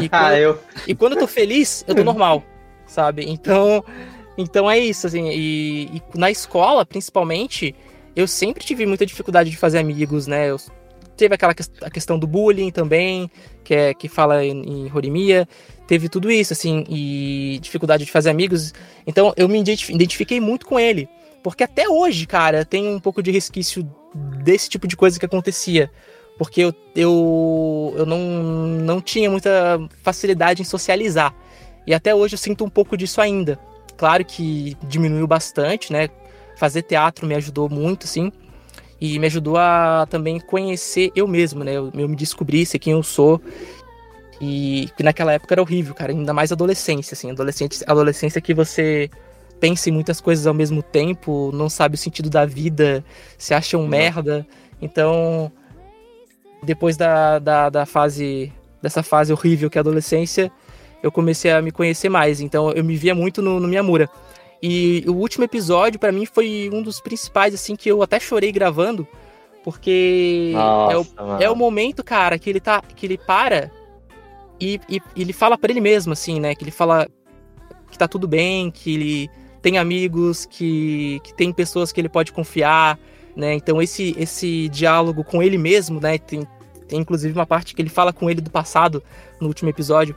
E: E quando,
B: Ah, eu.
E: e quando eu tô feliz, eu tô normal, sabe? Então, então é isso, assim. E, e na escola, principalmente, eu sempre tive muita dificuldade de fazer amigos, né? Eu, teve aquela ques- a questão do bullying também, que é que fala em, em Horimiya. Teve tudo isso, assim, e dificuldade de fazer amigos. Então eu me identifi- identifiquei muito com ele. Porque até hoje, cara, tem um pouco de resquício desse tipo de coisa que acontecia. Porque eu, eu, eu não, não tinha muita facilidade em socializar. E até hoje eu sinto um pouco disso ainda. Claro que diminuiu bastante, né? Fazer teatro me ajudou muito, sim. E me ajudou a também conhecer eu mesmo, né? Eu, eu me descobri, ser quem eu sou. E que naquela época era horrível, cara. Ainda mais adolescência, assim. Adolescente, adolescência que você pensa em muitas coisas ao mesmo tempo, não sabe o sentido da vida, se acha um merda. Então, depois da, da, da fase dessa fase horrível que é a adolescência, eu comecei a me conhecer mais. Então eu me via muito no, no Miyamura. E o último episódio, pra mim, foi um dos principais, assim, que eu até chorei gravando, porque
B: Nossa,
E: é, o, é o momento, cara, que ele tá. que ele para e, e- e ele fala pra ele mesmo, assim, né? Que ele fala que tá tudo bem, que ele tem amigos, que, que tem pessoas que ele pode confiar, né? Então esse, esse diálogo com ele mesmo, né? Tem, tem inclusive uma parte que ele fala com ele do passado no último episódio.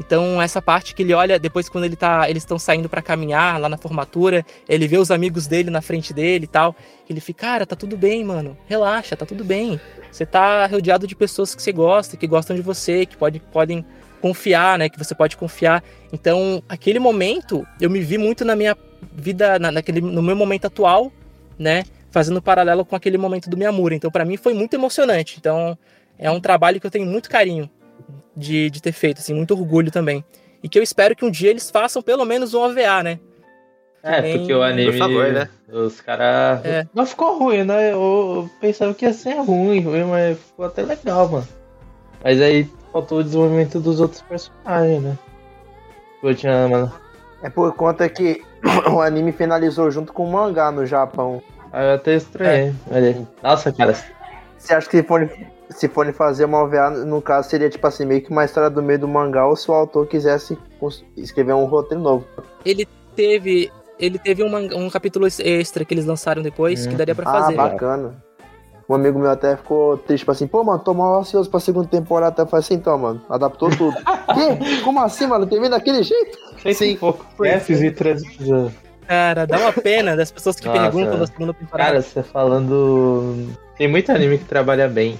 E: Então essa parte que ele olha depois quando ele tá, eles estão saindo pra caminhar lá na formatura, ele vê os amigos dele na frente dele e tal, ele fica, cara, tá tudo bem, mano. Relaxa, tá tudo bem. Você tá rodeado de pessoas que você gosta, que gostam de você, que pode, podem confiar, né? Que você pode confiar. Então, aquele momento, eu me vi muito na minha vida, na, naquele, no meu momento atual, né? Fazendo paralelo com aquele momento do Miyamura. Então, pra mim, foi muito emocionante. Então, é um trabalho que eu tenho muito carinho de, de ter feito, assim, muito orgulho também. E que eu espero que um dia eles façam pelo menos um OVA, né?
B: É, porque o anime.
C: Por favor, né?
B: Os caras.
E: É.
B: Não ficou ruim, né? Eu pensava que ia ser ruim, ruim, mas ficou até legal, mano. Mas aí faltou o desenvolvimento dos outros personagens, né? Eu tinha, mano.
D: É por conta que o anime finalizou junto com o mangá no Japão.
B: Aí eu até estranhei. Olha. Nossa, cara.
D: Você acha que se forem, se forem fazer uma OVA, no caso, seria tipo assim, meio que uma história do meio do mangá, ou se o autor quisesse escrever um roteiro novo?
E: ele teve ele teve uma- um capítulo extra que eles lançaram depois que daria pra
D: Ah,
E: fazer.
D: bacana. Um amigo meu até ficou triste, tipo assim, pô, mano, tô mal ansioso pra segunda temporada. Até falei assim, então, mano, adaptou tudo. Quê? Como assim, mano? Termina daquele jeito?
B: Tem um pouco Fs e três.
E: Cara, dá uma pena das pessoas que
B: Nossa.
E: perguntam da segunda temporada.
B: Cara, você falando. Tem muito anime que trabalha bem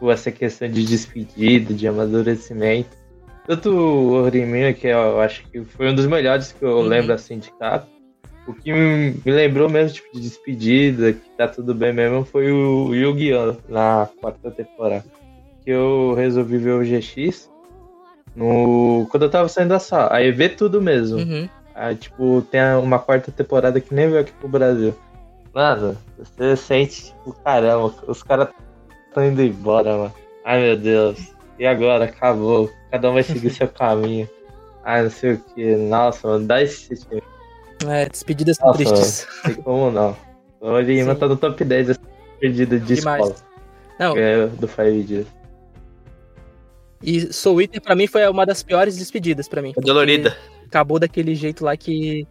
B: com essa questão de despedida, de amadurecimento. Tanto o Horimiya, que eu acho que foi um dos melhores que eu
E: Uhum.
B: lembro assim de cara. O que me me lembrou mesmo, tipo, de despedida, que tá tudo bem mesmo, foi o Yu-Gi-Oh! na quarta temporada. Que eu resolvi ver o GX no... quando eu tava saindo da sala. Aí ver tudo mesmo.
E: Uhum.
B: Aí, tipo, tem a- uma quarta temporada que nem veio aqui pro Brasil. Mano, você sente, tipo, caramba, os caras estão indo embora, mano. Ai, meu Deus. E agora? Acabou. Cada um vai seguir seu caminho. Ai, não sei o que. Nossa, mano, dá esse sentimento.
E: É, despedidas são
B: Nossa,
E: tristes.
B: Não tem como não. O
E: Sim.
B: tá no top 10 dessa perdida de
E: Demais.
B: escola.
E: Não,
B: É, do Five Dias.
E: e Soul Eater pra mim foi uma das piores despedidas pra mim.
C: É dolorida.
E: Acabou daquele jeito lá que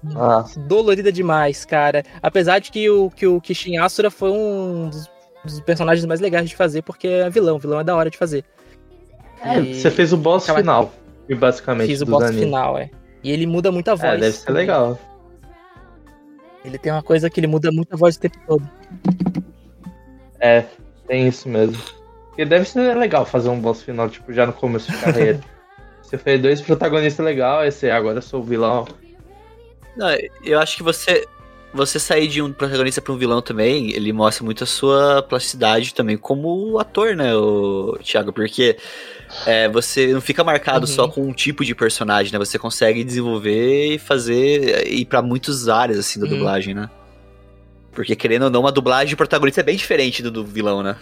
B: Nossa,
E: dolorida demais, cara. Apesar de que o que o Kishin Asura foi um dos, dos personagens mais legais de fazer, porque é vilão, vilão é da hora de fazer.
B: é,
E: E
B: você fez o boss
E: aquela-
B: final. E basicamente
E: Fiz o boss
B: animes.
E: final, é. E ele muda muita voz.
B: É, deve ser legal.
E: Ele tem uma coisa que ele muda muita voz o tempo todo.
B: É, tem isso mesmo. Porque deve ser legal fazer um boss final, tipo, já no começo de carreira. Você fez dois protagonistas legais, aí você agora eu sou o vilão.
C: Não, eu acho que você você sair de um protagonista pra um vilão também, ele mostra muito a sua plasticidade também como ator, né, o Thiago? Porque é, você não fica marcado
E: Uhum.
C: só com um tipo de personagem, né? Você consegue desenvolver e fazer ir pra muitas áreas assim da
E: Uhum.
C: dublagem, né? Porque querendo ou não, uma dublagem de protagonista é bem diferente do, do vilão, né?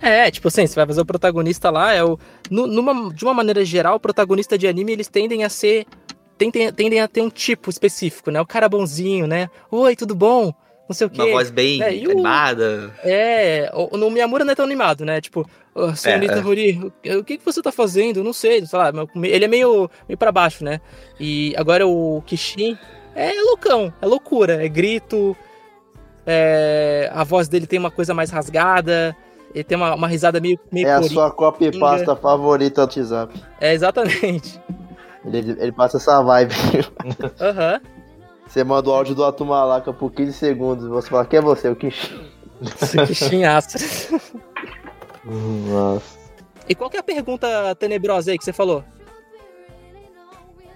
E: É, tipo assim, você vai fazer o protagonista lá, é o. nu- numa, de uma maneira geral, o protagonista de anime, eles tendem a ser. Tendem, tendem a ter um tipo específico, né? O cara bonzinho, né? Oi, tudo bom? Não sei o quê.
C: Uma voz bem
E: É, o-
C: animada.
E: É, o, no Miyamura não é tão animado, né? Tipo, "Ô, senhorita
C: É, é.
E: Ruri, o, o que, que você tá fazendo? Não sei, sei lá, ele é meio, meio pra baixo, né? E agora o Kishin é loucão, é loucura, é grito, é, a voz dele tem uma coisa mais rasgada, ele tem uma, uma risada meio, meio
D: É a sua copy e pasta favorita do WhatsApp.
E: É, exatamente.
D: Ele, ele passa essa vibe.
E: Aham.
D: Você manda o áudio do Atumalaca por 15 segundos. Você fala, quem é você? O Kish.
E: Kishin Astra.
B: Nossa.
E: E qual que é a pergunta tenebrosa aí que você falou?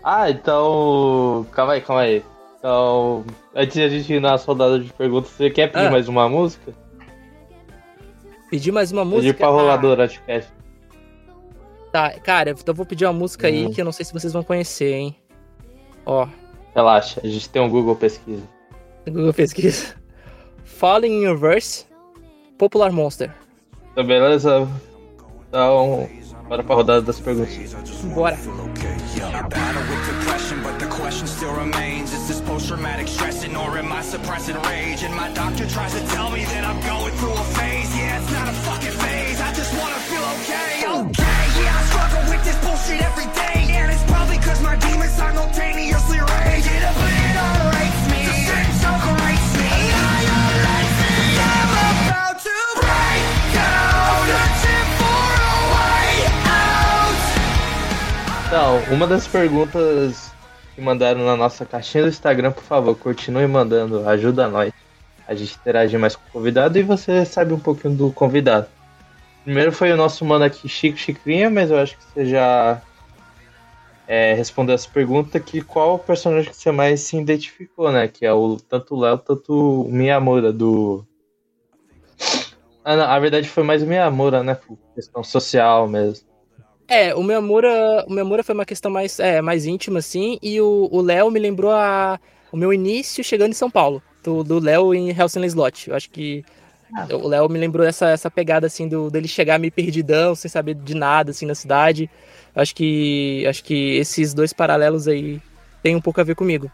B: Ah, então. Calma aí, calma aí. Então. Antes de a gente ir na soldada de perguntas, você quer pedir
E: Ah.
B: mais uma música?
E: Pedir mais uma música?
B: Pedir pra
E: Ah,
B: rolar durante o cast.
E: Tá, cara, então eu vou pedir uma música aí
B: Hum.
E: que eu não sei se vocês vão conhecer, hein? Ó,
B: Relaxa, a gente tem um Google Pesquisa.
E: Google Pesquisa. Falling in Reverse, Popular Monster.
B: Então, beleza? Então, bora pra rodada das perguntas.
E: Bora.
H: Question still remains Is this post traumatic stressing or am I suppressing rage? And my doctor tries to tell me that I'm going through a phase. Me. Me. Me.
B: Então, uma das perguntas que mandaram na nossa caixinha do Instagram, por favor, continue mandando, ajuda nós. A gente interagir mais com o convidado e você sabe um pouquinho do convidado. Primeiro foi o nosso mano aqui, Chico Chicrinha, mas eu acho que você já é, respondeu essa pergunta que qual o personagem que você mais se identificou, né? Que é o tanto o Léo, tanto o Miyamura do. Ah, não, a verdade foi mais o Miyamura, né? Por questão social mesmo.
E: É, o Miyamura, o Miyamura foi uma questão mais, é, mais íntima, assim, e o o Léo me lembrou a, o meu início chegando em São Paulo, do Léo em Hellsing Slot. Eu acho que o Léo me lembrou essa, essa pegada, assim, do, dele chegar meio perdidão, sem saber de nada, assim, na cidade. Eu Acho que, acho que esses dois paralelos aí tem um pouco a ver comigo.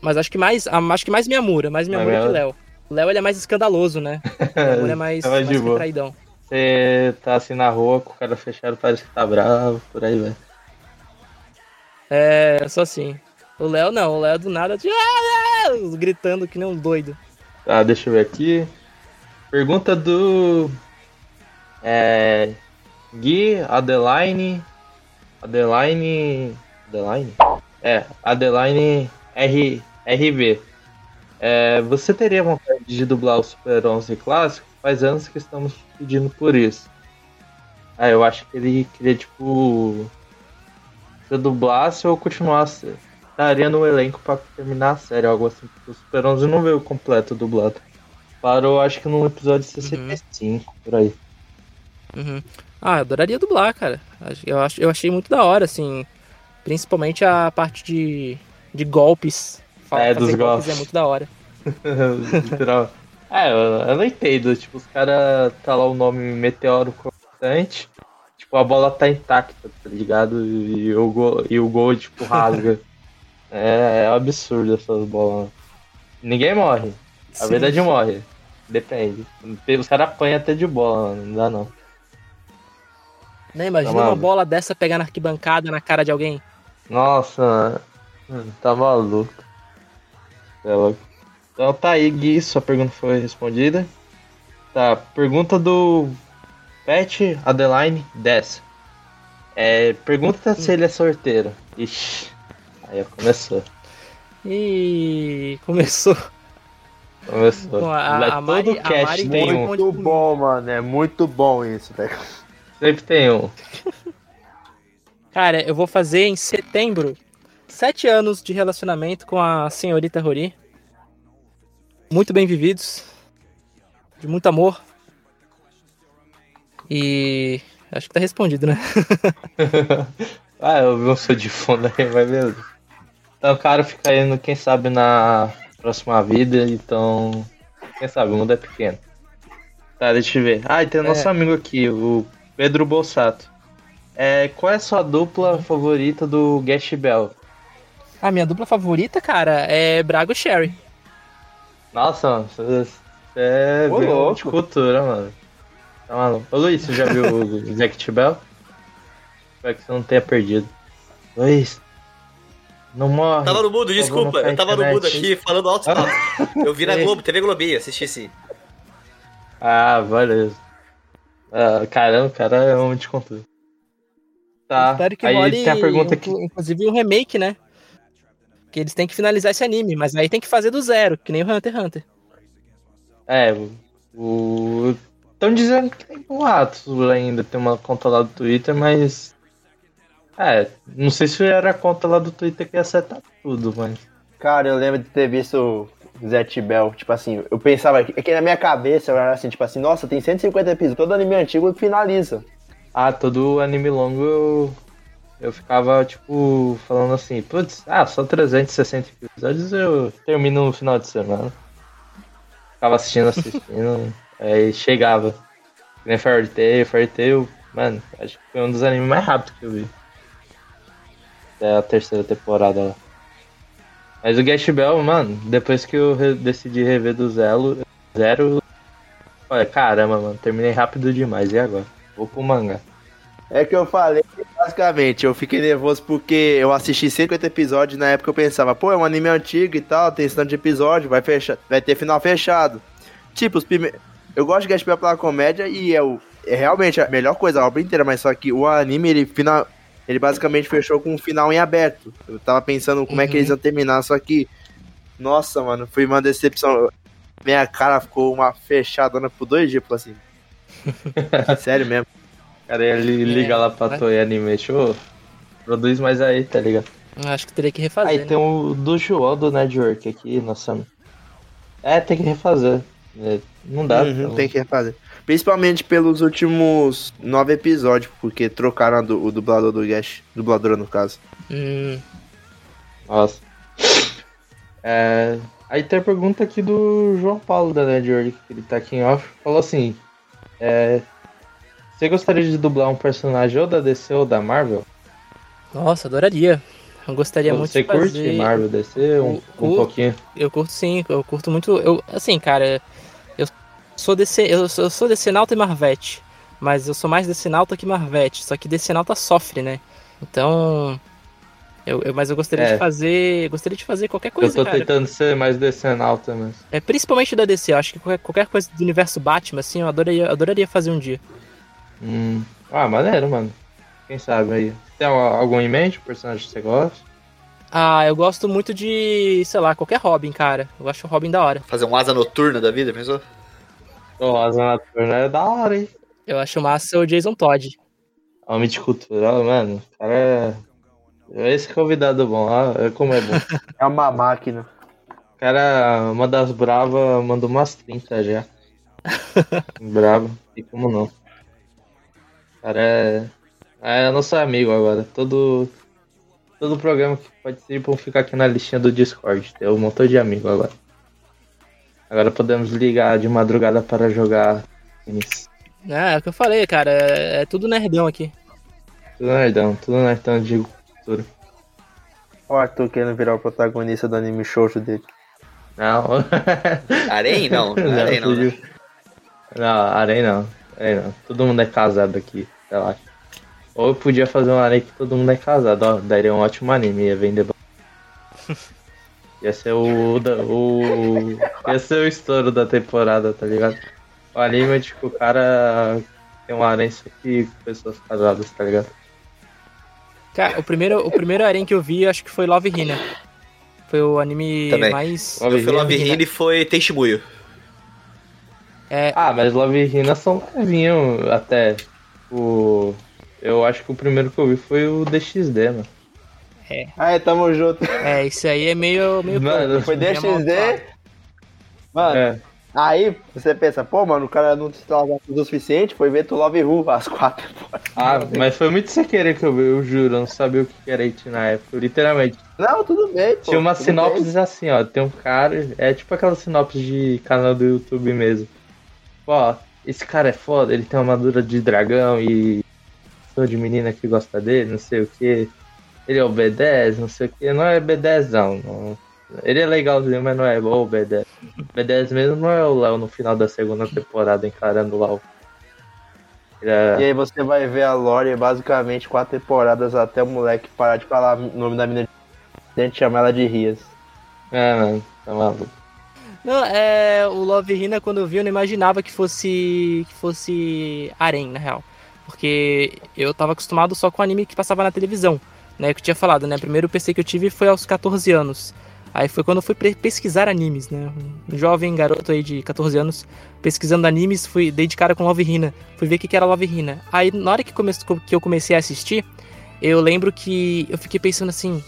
E: Mas acho que mais, ah, acho que mais Miyamura, mais Miyamura
B: É
E: que o
B: mesmo?
E: Léo. O Léo, ele é mais escandaloso, né? O Miyamura é mais,
B: Tava
E: mais retraidão.
B: Você tá assim na rua com o cara fechado, parece que tá bravo, por aí, velho.
E: É, só assim. O Léo não, o Léo do nada de... "Ah, ah", gritando que nem um doido.
B: Tá, deixa eu ver aqui. Pergunta do. É. Gui Adeline. Adeline. Adeline? É, Adeline R, RV. É, você teria vontade de dublar o Super 11 clássico? Faz anos que estamos pedindo por isso. Ah, eu acho que ele queria, tipo. Se eu dublasse ou continuasse. Estaria no elenco pra terminar a série, algo assim. porque O Super 11 não veio completo dublado. Parou, acho que no episódio 65, por aí.
E: Uhum. Ah, eu adoraria dublar, cara. Eu, acho, eu achei muito da hora, assim. Principalmente a parte de, de golpes.
B: É, dos golpes.
E: É muito da hora.
B: Literal. É, eu, eu não entendo. Tipo, os caras tá lá o nome Meteoro Constante. Tipo, a bola tá intacta, tá ligado? E o gol, e o gol tipo, rasga. é, é absurdo essas bolas. Ninguém morre. A
E: Sim.
B: verdade morre. Depende. Os caras apanham até de bola, mano. não dá não.
E: Né, imagina
B: Tá
E: uma bola dessa pegar na arquibancada na cara de alguém.
B: Nossa, mano, tá maluco. É louco. Então tá aí, Gui, sua pergunta foi respondida. Tá, pergunta do Pet Adeline 10. É, pergunta se ele é sorteiro. Ixi, aí começou.
E: E começou.
B: Começou.
E: Com a- a
B: todo
E: Mari- a
B: cast
E: Mari
B: tem um.
D: Muito bom, mano. É muito bom isso, velho.
B: Sempre tem um.
E: Cara, eu vou fazer em setembro sete anos de relacionamento com a senhorita Rori. Muito bem vividos. De muito amor. E. Acho que tá respondido, né?
B: ah, eu vi um som de fundo aí, vai mesmo. O cara fica indo, quem sabe, na próxima vida, então. Quem sabe, o mundo é pequeno. Tá, deixa eu ver. Ah, e tem o nosso
E: É.
B: amigo aqui, o Pedro Bolsato. É, qual é a sua dupla favorita do Gash Bell?
E: A minha dupla favorita, cara, é Brago e Sherry.
B: Nossa, mano, você é
D: Ô, louco.
B: de cultura, mano. Tá maluco. Ô Luiz, você já viu o Zack Bell? Espero que você não tenha perdido. Luiz, não morre.
C: Tava no mudo, desculpa. Eu tava no mudo aqui falando alto papo. Eu vi na. Globo, TV Globinho, assisti sim.
B: Ah, beleza. Ah, caramba, o cara é um de conteúdo. Tá,
E: Espero que
B: aí
E: role,
B: tem a pergunta aqui.
E: inclu- inclusive, um remake, né? Que eles têm que finalizar esse anime, mas aí tem que fazer do zero, que nem o Hunter x Hunter.
B: É, o. Estão dizendo que tem boatos ainda, tem uma conta lá do Twitter, mas. É, não sei se era a conta lá do Twitter que ia acertar tudo, mas.
D: Cara, eu lembro de ter visto o Zé Bell, tipo assim, eu pensava, é que na minha cabeça eu era assim, tipo assim, nossa, tem 150 episódios, todo anime antigo finaliza.
B: Ah, todo anime longo eu. Eu ficava, tipo, falando assim, putz, ah, só 360 episódios eu termino no final de semana. Ficava assistindo, assistindo, aí chegava. Que nem Fairy Tail, Fairy Tail, mano, acho que foi um dos animes mais rápidos que eu vi. Até a terceira temporada lá. Mas o Gash Bell, mano, depois que eu re- decidi rever do Zero, Zero, olha, caramba, mano, terminei rápido demais, e agora? Vou pro mangá.
D: É que eu falei, basicamente, eu fiquei nervoso porque eu assisti 50 episódios e na época eu pensava, pô, é um anime antigo e tal, tem esse tanto de episódio, vai, fecha... vai ter final fechado. Tipo, os primeiros. Eu gosto de Gaspar pela comédia e é, o... é realmente a melhor coisa, a obra inteira, mas só que o anime, ele final. Ele basicamente fechou com um final em aberto. Eu tava pensando como é que
E: Uhum.
D: eles iam terminar, só que. Nossa, mano, foi uma decepção. Minha cara ficou uma fechadona por dois dias, assim. Sério mesmo.
B: Cara, ele liga lá pra
E: vai.
B: Toei Animation, ô, produz mais aí, tá ligado?
E: Acho que teria que refazer.
B: Aí
E: né?
B: tem o do João do Network aqui, nossa. É, tem que refazer. É, não dá.
D: Uhum,
B: então.
D: tem que refazer. Principalmente pelos últimos nove episódios, porque trocaram du- o dublador do Gash. Dubladora, no caso.
E: Hum,
B: Nossa. É, aí tem a pergunta aqui do João Paulo da Network, que ele tá aqui em off. Falou assim: é, Você gostaria de dublar um personagem ou da DC ou da Marvel?
E: nossa, adoraria. Eu gostaria muito
B: Você
E: de
B: curte
E: fazer...
B: Marvel, DC? Um, um
E: Cu-
B: pouquinho.
E: Eu curto sim, eu curto muito. Eu, assim, cara, eu sou DC, eu sou, eu sou Decenalta e Marvete, mas eu sou mais Decenalta que Marvete, só que Decenalta sofre, né? Então, Eu, eu- mas eu gostaria
B: É.
E: de fazer. Gostaria de fazer qualquer
B: Eu
E: coisa,
B: tô
E: cara.
B: tentando ser mais decenal também.
E: É, principalmente da DC, eu acho que qualquer, qualquer coisa do universo Batman, assim, eu adoraria, adoraria fazer um dia.
B: Hum. Ah, maneiro, mano. Quem sabe aí. Tem al- algum em mente, um personagem que você gosta?
E: Ah, eu gosto muito de, sei lá, qualquer Robin, cara. Eu acho o Robin da hora.
C: Fazer um asa noturna da vida, pensou?
B: Ô, Asa Noturna é da hora, hein?
E: Eu acho massa o Jason Todd.
B: Homem de cultural, mano. O cara é. Esse convidado bom, ó, como é bom.
D: É uma máquina.
B: O cara, uma das bravas, mandou umas 30 já. Bravo, e como não? O cara é. É nosso amigo agora. Todo. Todo programa que participam fica aqui na listinha do Discord. Tem um montão de amigo agora. Agora podemos ligar de madrugada para jogar tênis.
E: É, é o que eu falei, cara. É, é tudo nerdão aqui.
B: Tudo nerdão, tudo nerdão de cultura.
D: O Arthur querendo virar o protagonista do anime shoujo dele.
B: Não.
C: Arém? Não, Arém não. né?
B: Não, Arém não. Arém não. Todo mundo é casado aqui, relaxa. Ou eu podia fazer um Arém que todo mundo é casado, ó. Daria um ótimo anime, ia vender. Ia ser o, da- o. Ia ser o estouro da temporada, tá ligado? O anime, tipo, o cara tem um Arém só que com pessoas casadas, tá ligado?
E: Cara, o primeiro, o primeiro Arém que eu vi, acho que foi Love Hina. Foi o anime
C: Também.
E: mais.
B: Love
C: fui Love
E: Hina.
C: Hina e foi Tenshimuyo.
E: É,
B: Ah, mas Love Rina são levinhos até. O. Eu acho que o primeiro que eu vi foi o DXD, mano.
D: Aí, tamo junto.
E: é, isso aí é meio. meio
B: Mano,
D: Foi DXD.
E: amaldiçoado.
D: Mano,
B: É.
D: aí você pensa, pô, mano, o cara não se trabalhou o suficiente, foi ver tu Love Who, as quatro.
B: Ah, mas foi muito sem querer que eu vi, eu juro, eu não sabia o que era It na época, literalmente.
D: Não, tudo bem, pô.
B: Tinha uma sinopse assim, ó, tem um cara, é tipo aquela sinopse de canal do YouTube mesmo. Ó, esse cara é foda, ele tem uma armadura de dragão e sou de menina que gosta dele, não sei o que. Ele é o B10, não sei o que, não é B10 não, não. Ele é legalzinho, mas não é igual o B10. B10 mesmo não é o Léo no final da segunda temporada encarando lá o. É-
D: E aí você vai ver a Lore basicamente quatro temporadas até o moleque parar de falar o nome da menina a gente chama ela de Rias.
B: É, mano, tá maluco.
E: Não, é. O Love Hina, quando eu vi, eu não imaginava que fosse. que fosse Arém, na real. Porque eu tava acostumado só com anime que passava na televisão. Né, que eu tinha falado, né? Primeiro PC que eu tive foi aos 14 anos. Aí foi quando eu fui pesquisar animes, né? Um jovem garoto aí de 14 anos pesquisando animes, fui dei de cara com Love Hina. Fui ver o que, era Love Hina. Aí na hora que, come- que eu comecei a assistir, eu lembro que eu fiquei pensando assim.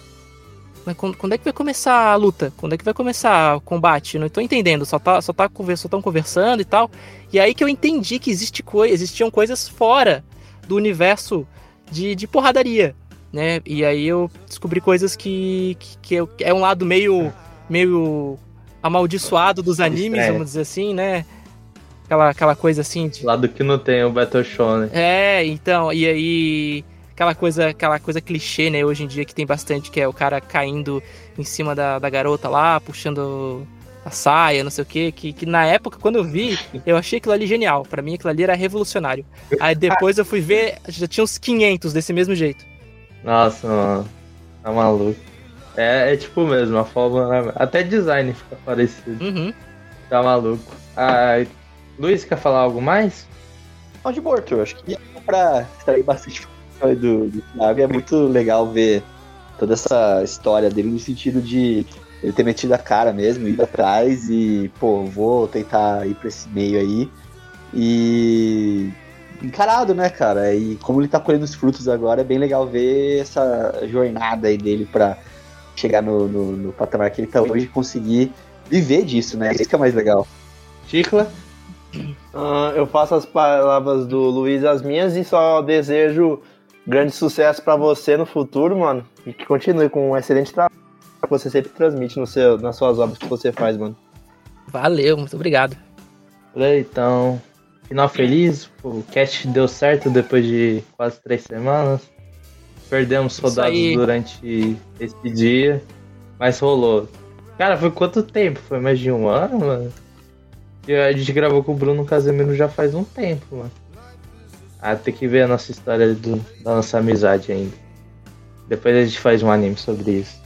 E: Quando, é que vai começar a luta? Quando é que vai começar o combate? Não tô entendendo, só tá, só tá só tão conversando e tal. E aí que eu entendi que existe coi existiam coisas fora do universo de, de porradaria, né? E aí eu descobri coisas que, que, que é um lado meio, meio amaldiçoado dos animes, vamos dizer assim, né? Aquela, aquela coisa assim de,
B: Lado que não tem o Battle Show, né?
E: é, então, e aí aquela coisa, aquela coisa clichê, né, hoje em dia que tem bastante, que é o cara caindo em cima da, da garota lá, puxando a saia, não sei o quê, que, que na época, quando eu vi, eu achei aquilo ali genial. Pra mim, aquilo ali era revolucionário. Aí depois eu fui ver, já tinha uns 500 desse mesmo jeito.
B: Nossa, mano. Tá maluco. É, é tipo mesmo, a forma. né? Até design fica parecido.
E: Uhum.
B: Tá maluco. Ah, Luiz, quer falar algo mais?
C: Não, de morto, eu acho que dá pra extrair bastante do, do Thiago. e É muito legal ver toda essa história dele no sentido de ele ter metido a cara mesmo, ido atrás e, pô, vou tentar ir pra esse meio aí. E encarado, né, cara? E como ele tá colhendo os frutos agora, é bem legal ver essa jornada aí dele pra chegar no, no, no patamar que ele tá hoje e conseguir viver disso, né? Isso que é mais legal.
B: Chicla?
D: Ah, eu faço as palavras do Luiz as minhas e só desejo grande sucesso pra você no futuro, mano. E que continue com um excelente trabalho que você sempre transmite no seu, nas suas obras que você faz, mano.
E: Valeu, muito obrigado.
B: Então, final feliz. O cast deu certo depois de quase três semanas. Perdemos soldados durante esse dia, mas rolou. Cara, foi quanto tempo? Foi mais de um ano, mano? E a gente gravou com o Bruno Casemiro já faz um tempo, mano. Ah, tem que ver a nossa história do- da nossa amizade ainda. Depois a gente faz um anime sobre isso.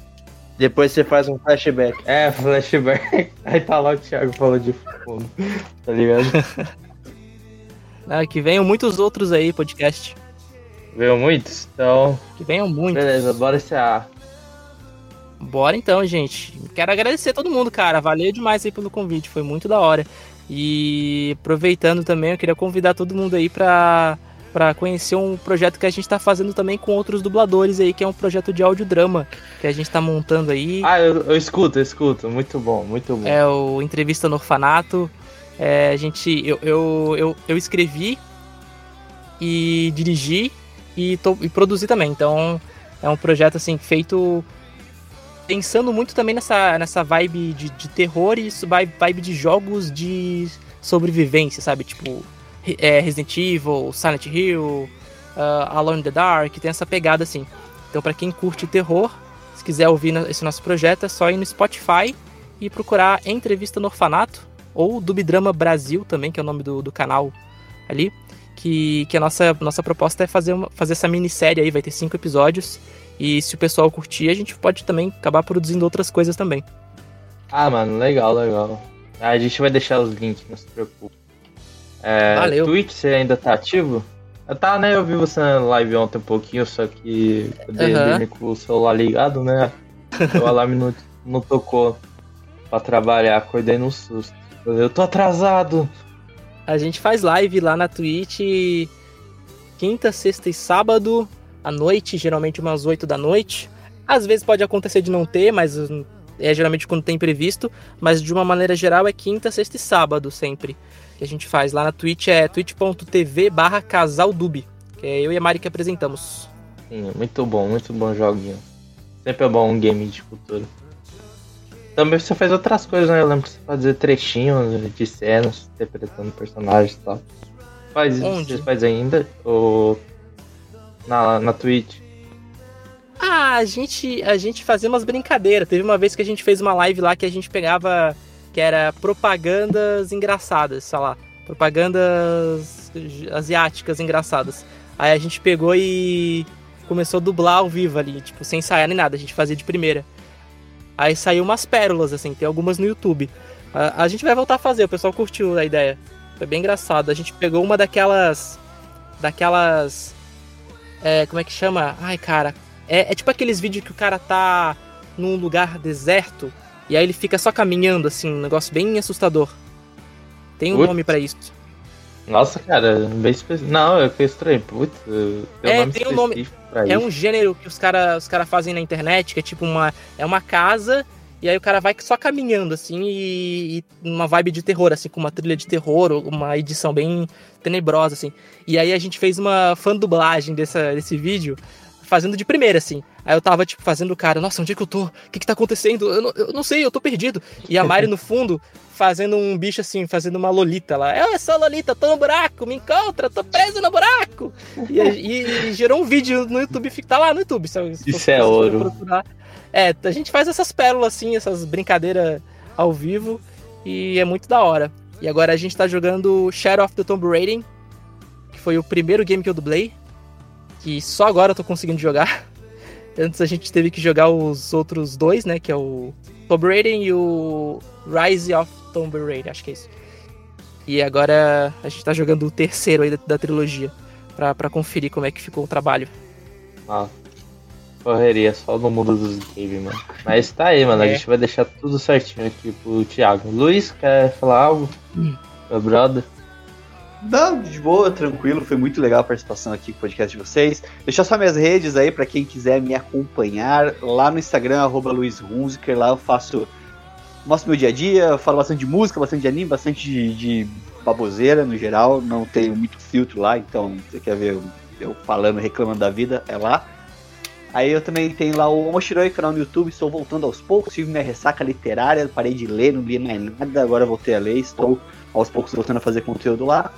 D: Depois você faz um flashback.
B: É, flashback. Aí tá lá o Thiago falando de fundo. Tá ligado?
E: Ah, que venham muitos outros aí, podcast.
B: Veio muitos? Então,
E: Que venham muitos.
B: beleza, bora encerrar.
E: Bora então, gente. Quero agradecer todo mundo, cara. Valeu demais aí pelo convite, foi muito da hora. E aproveitando também, eu queria convidar todo mundo aí pra, pra conhecer um projeto que a gente tá fazendo também com outros dubladores aí, que é um projeto de audiodrama que a gente tá montando aí.
B: Ah, eu, eu escuto, eu escuto. Muito bom, muito bom.
E: É o Entrevista no Orfanato. É, a gente, eu, eu, eu, eu escrevi e dirigi e, tô- e produzi também. Então é um projeto assim feito pensando muito também nessa, nessa vibe de, de terror e isso vai- vibe de jogos de sobrevivência, sabe? Tipo é, Resident Evil, Silent Hill, ah, Alone in the Dark, tem essa pegada assim. Então pra quem curte terror, se quiser ouvir esse nosso projeto, é só ir no Spotify e procurar Entrevista no Orfanato, ou Dubdrama Brasil também, que é o nome do, do canal ali. Que, que a nossa, nossa proposta é fazer, uma, fazer essa minissérie aí, vai ter cinco episódios. E se o pessoal curtir, a gente pode também acabar produzindo outras coisas também.
B: Ah, mano, legal, legal. Ah, A gente vai deixar os links, não se preocupe. É,
E: Valeu.
B: Twitch, você ainda tá ativo? Tá, né? Eu vi você na live ontem um pouquinho, só que eu dei
E: Aham.
B: dormir com o celular ligado, né? O alarme não, não tocou pra trabalhar, acordei no susto. Eu tô atrasado.
E: A gente faz live lá na Twitch quinta, sexta e sábado à noite, geralmente umas 8 da noite. Às vezes pode acontecer de não ter, mas hum, é geralmente quando tem previsto. Mas de uma maneira geral é quinta, sexta e sábado sempre. Que a gente faz lá na Twitch é twitch.tv barra casaldub. Que é eu e a Mari que apresentamos.
B: Sim, muito bom, muito bom joguinho. Sempre é bom um game de cultura. Também você faz outras coisas, né? Eu lembro que você fazia trechinhos de cenas, interpretando personagens e tal. Faz isso,
E: Onde?
B: você faz ainda? Ou na, na Twitch?
E: Ah, a gente, a gente fazia umas brincadeiras. Teve uma vez que a gente fez uma live lá que a gente pegava. que era propagandas engraçadas, sei lá. Propagandas asiáticas engraçadas. Aí a gente pegou e começou a dublar ao vivo ali, tipo, sem ensaiar nem nada, a gente fazia de primeira. Aí saiu umas pérolas, assim, tem algumas no YouTube. A, a gente vai voltar a fazer, o pessoal curtiu a ideia. Foi bem engraçado. A gente pegou uma daquelas. Daquelas. É, como é que chama? Ai, cara. É, é tipo aqueles vídeos que o cara tá num lugar deserto e aí ele fica só caminhando, assim, um negócio bem assustador. Tem um
B: Putz.
E: nome pra isso.
B: Nossa, cara, bem específico. Não, eu fiquei estranho. Putz, tem
E: É,
B: um nome
E: tem um nome- É um gênero que os caras os cara fazem na internet, que é tipo uma. É uma casa, e aí o cara vai só caminhando, assim, e, e uma vibe de terror, assim, com uma trilha de terror, uma edição bem tenebrosa, assim. E aí a gente fez uma fan dublagem dessa, desse vídeo, fazendo de primeira, assim. Aí eu tava, tipo, fazendo o cara, nossa, onde é que eu tô? O que que tá acontecendo? Eu não, eu não sei, eu tô perdido. E a Mari no fundo, fazendo um bicho assim, fazendo uma lolita lá. Eu sou Lolita, tô no buraco, me encontra, tô preso no buraco. E, e- e gerou um vídeo no YouTube, tá lá no YouTube. Se, se
B: Isso é ouro.
E: procurar. É, a gente faz essas pérolas assim, essas brincadeiras ao vivo, e é muito da hora. E agora a gente tá jogando Shadow of the Tomb Raider, que foi o primeiro game que eu dublei, que só agora eu tô conseguindo jogar. Antes a gente teve que jogar os outros dois, né, que é o Tomb Raider e o Rise of Tomb Raider, acho que é isso. E agora a gente tá jogando o terceiro aí da, da trilogia, pra, pra conferir como é que ficou o trabalho.
B: Ah, correria só no mundo dos games, mano. Mas tá aí, mano. A
E: É.
B: gente vai deixar tudo certinho aqui pro Thiago. Luiz, quer falar algo? Meu brother.
C: Não, de boa, tranquilo. Foi muito legal a participação aqui com o podcast de vocês. Deixar só minhas redes aí pra quem quiser me acompanhar. Lá no Instagram, arroba. Lá eu faço. Mostro meu dia a dia, falo bastante de música, bastante de anime, bastante de, de baboseira no geral. Não tenho muito filtro lá, então você quer ver eu, falando, reclamando da vida, é lá. Aí eu também tenho lá o Omoshiroi, canal no YouTube, estou voltando aos poucos, tive minha ressaca literária, parei de ler, não li mais nada, agora voltei a ler, estou aos poucos voltando a fazer conteúdo lá.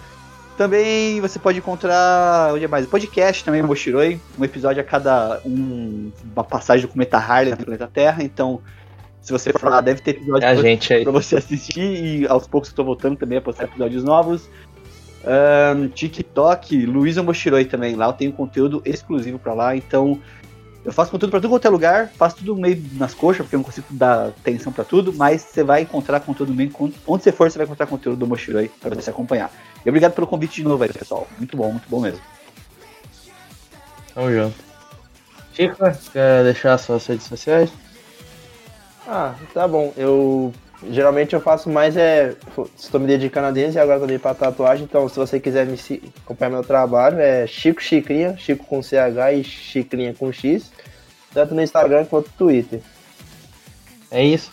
C: Também você pode encontrar, onde é mais? Podcast também, Moshiroi, um episódio a cada um, uma passagem do cometa Harley no planeta Terra, então se você for lá, deve ter episódio
B: É
C: pra você-
B: gente
C: pra você assistir. E aos poucos estou voltando também a postar episódios novos. Ahn, TikTok, Luísa Moshiroi também, lá eu tenho conteúdo exclusivo pra lá, então
I: Eu faço conteúdo pra tudo quanto é lugar, faço tudo meio nas coxas, porque eu não consigo dar atenção pra tudo, mas você vai encontrar conteúdo meio. Onde você for, você vai encontrar conteúdo do Mochiro aí pra você acompanhar. E obrigado pelo convite de novo aí, pessoal. Muito bom, muito bom mesmo.
B: Tamo junto. Chico, quer deixar suas redes sociais?
D: Ah, tá bom. Eu geralmente eu faço mais é. Estou me dedicando a dentro e agora também para tatuagem. Então, se você quiser me acompanhar meu trabalho, é Chico Chicrinha, Chico com CH e Chicrinha com X, tanto no Instagram quanto no Twitter.
B: É isso.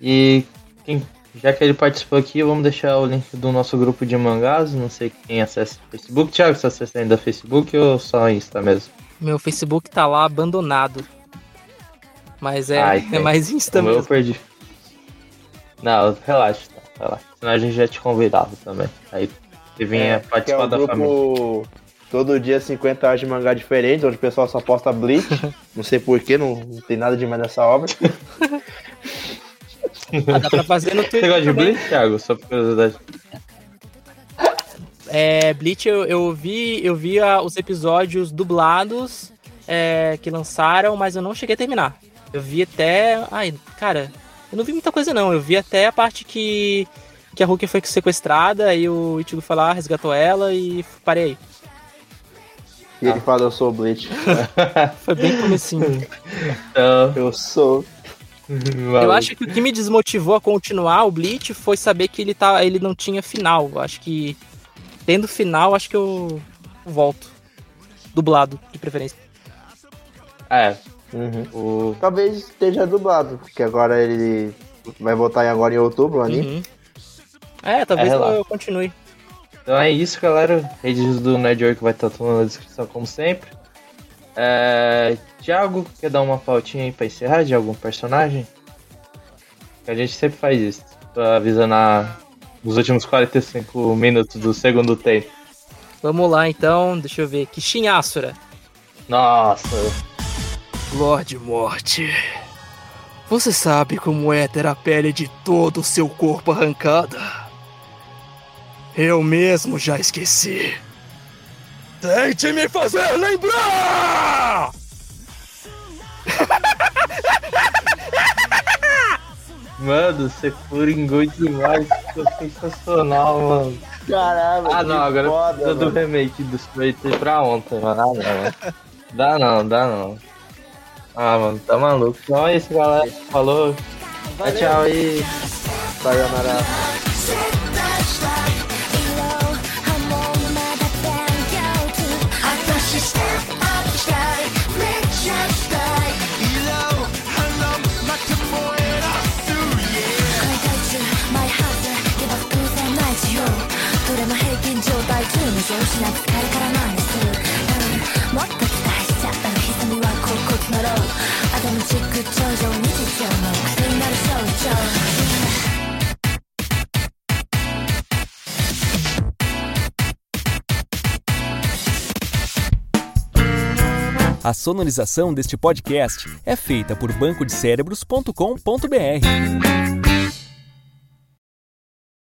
B: E quem- já que ele participou aqui, vamos deixar o link do nosso grupo de mangás. Não sei quem acessa o Facebook. Thiago, você acessa ainda Facebook ou só Insta mesmo?
E: Meu Facebook tá lá abandonado. Mas é,
B: Ai,
E: é mais Insta
B: O meu eu
E: mesmo.
B: perdi. Não, relaxa, tá, relaxa. Senão a gente já te convidava também. Aí você vinha
D: É, é
B: participar
D: um
B: da família.
D: grupo todo dia 50 horas de mangá diferente, onde o pessoal só posta Bleach. não sei porquê, não, não tem nada demais nessa obra.
E: Ah, dá pra fazer no
B: Você
E: Twitter.
B: gosta de
E: também.
B: Bleach, Thiago? Só por curiosidade.
E: É, Bleach, eu, eu vi, eu vi ah, os episódios dublados é, que lançaram, mas eu não cheguei a terminar. Eu vi até. Ai, cara, eu não vi muita coisa não. Eu vi até a parte que, que a Hulk foi sequestrada, aí o Ichigo foi lá, resgatou ela e parei aí.
D: E ele fala, eu sou Bleach.
E: Foi bem comecinho.
B: Então,
D: Eu sou.
E: Eu acho que o que me desmotivou a continuar o Bleach foi saber que ele, tá, ele não tinha final. Eu acho que tendo final, acho que eu volto. Dublado, de preferência.
B: É,
D: Uhum.
B: o.
D: Talvez esteja dublado, porque agora ele vai voltar em- agora em outubro, anime.
E: Uhum. É, talvez
B: É,
E: eu, continue.
B: Então é isso, galera. Redes do Network vai estar tudo na descrição, como sempre. É... Thiago, quer dar uma pautinha aí pra encerrar de algum personagem? Que a gente sempre faz isso. Tô avisando a... nos últimos 45 minutos do segundo tempo.
E: Vamos lá então, deixa eu ver. Kishin Asura.
B: Nossa,
E: Lorde Morte. Você sabe como é ter a pele de todo o seu corpo arrancada? Eu mesmo já esqueci. Tente me fazer lembrar!
B: mano, você furingou demais. Ficou sensacional, mano.
D: Caralho,
B: Ah, não, agora
D: foda,
B: precisa do
D: mano.
B: remake do Sprite pra ontem, mano. Ah, não, mano. Dá não, dá não. Ah, mano, tá maluco. Então é isso, galera. Falou. Tchau, tchau aí.
D: Sayonara.
F: どれも平均状態中の上司なく疲れからなんですうんもっと
J: a sonorização deste podcast é feita por bancodecérebros.com.br.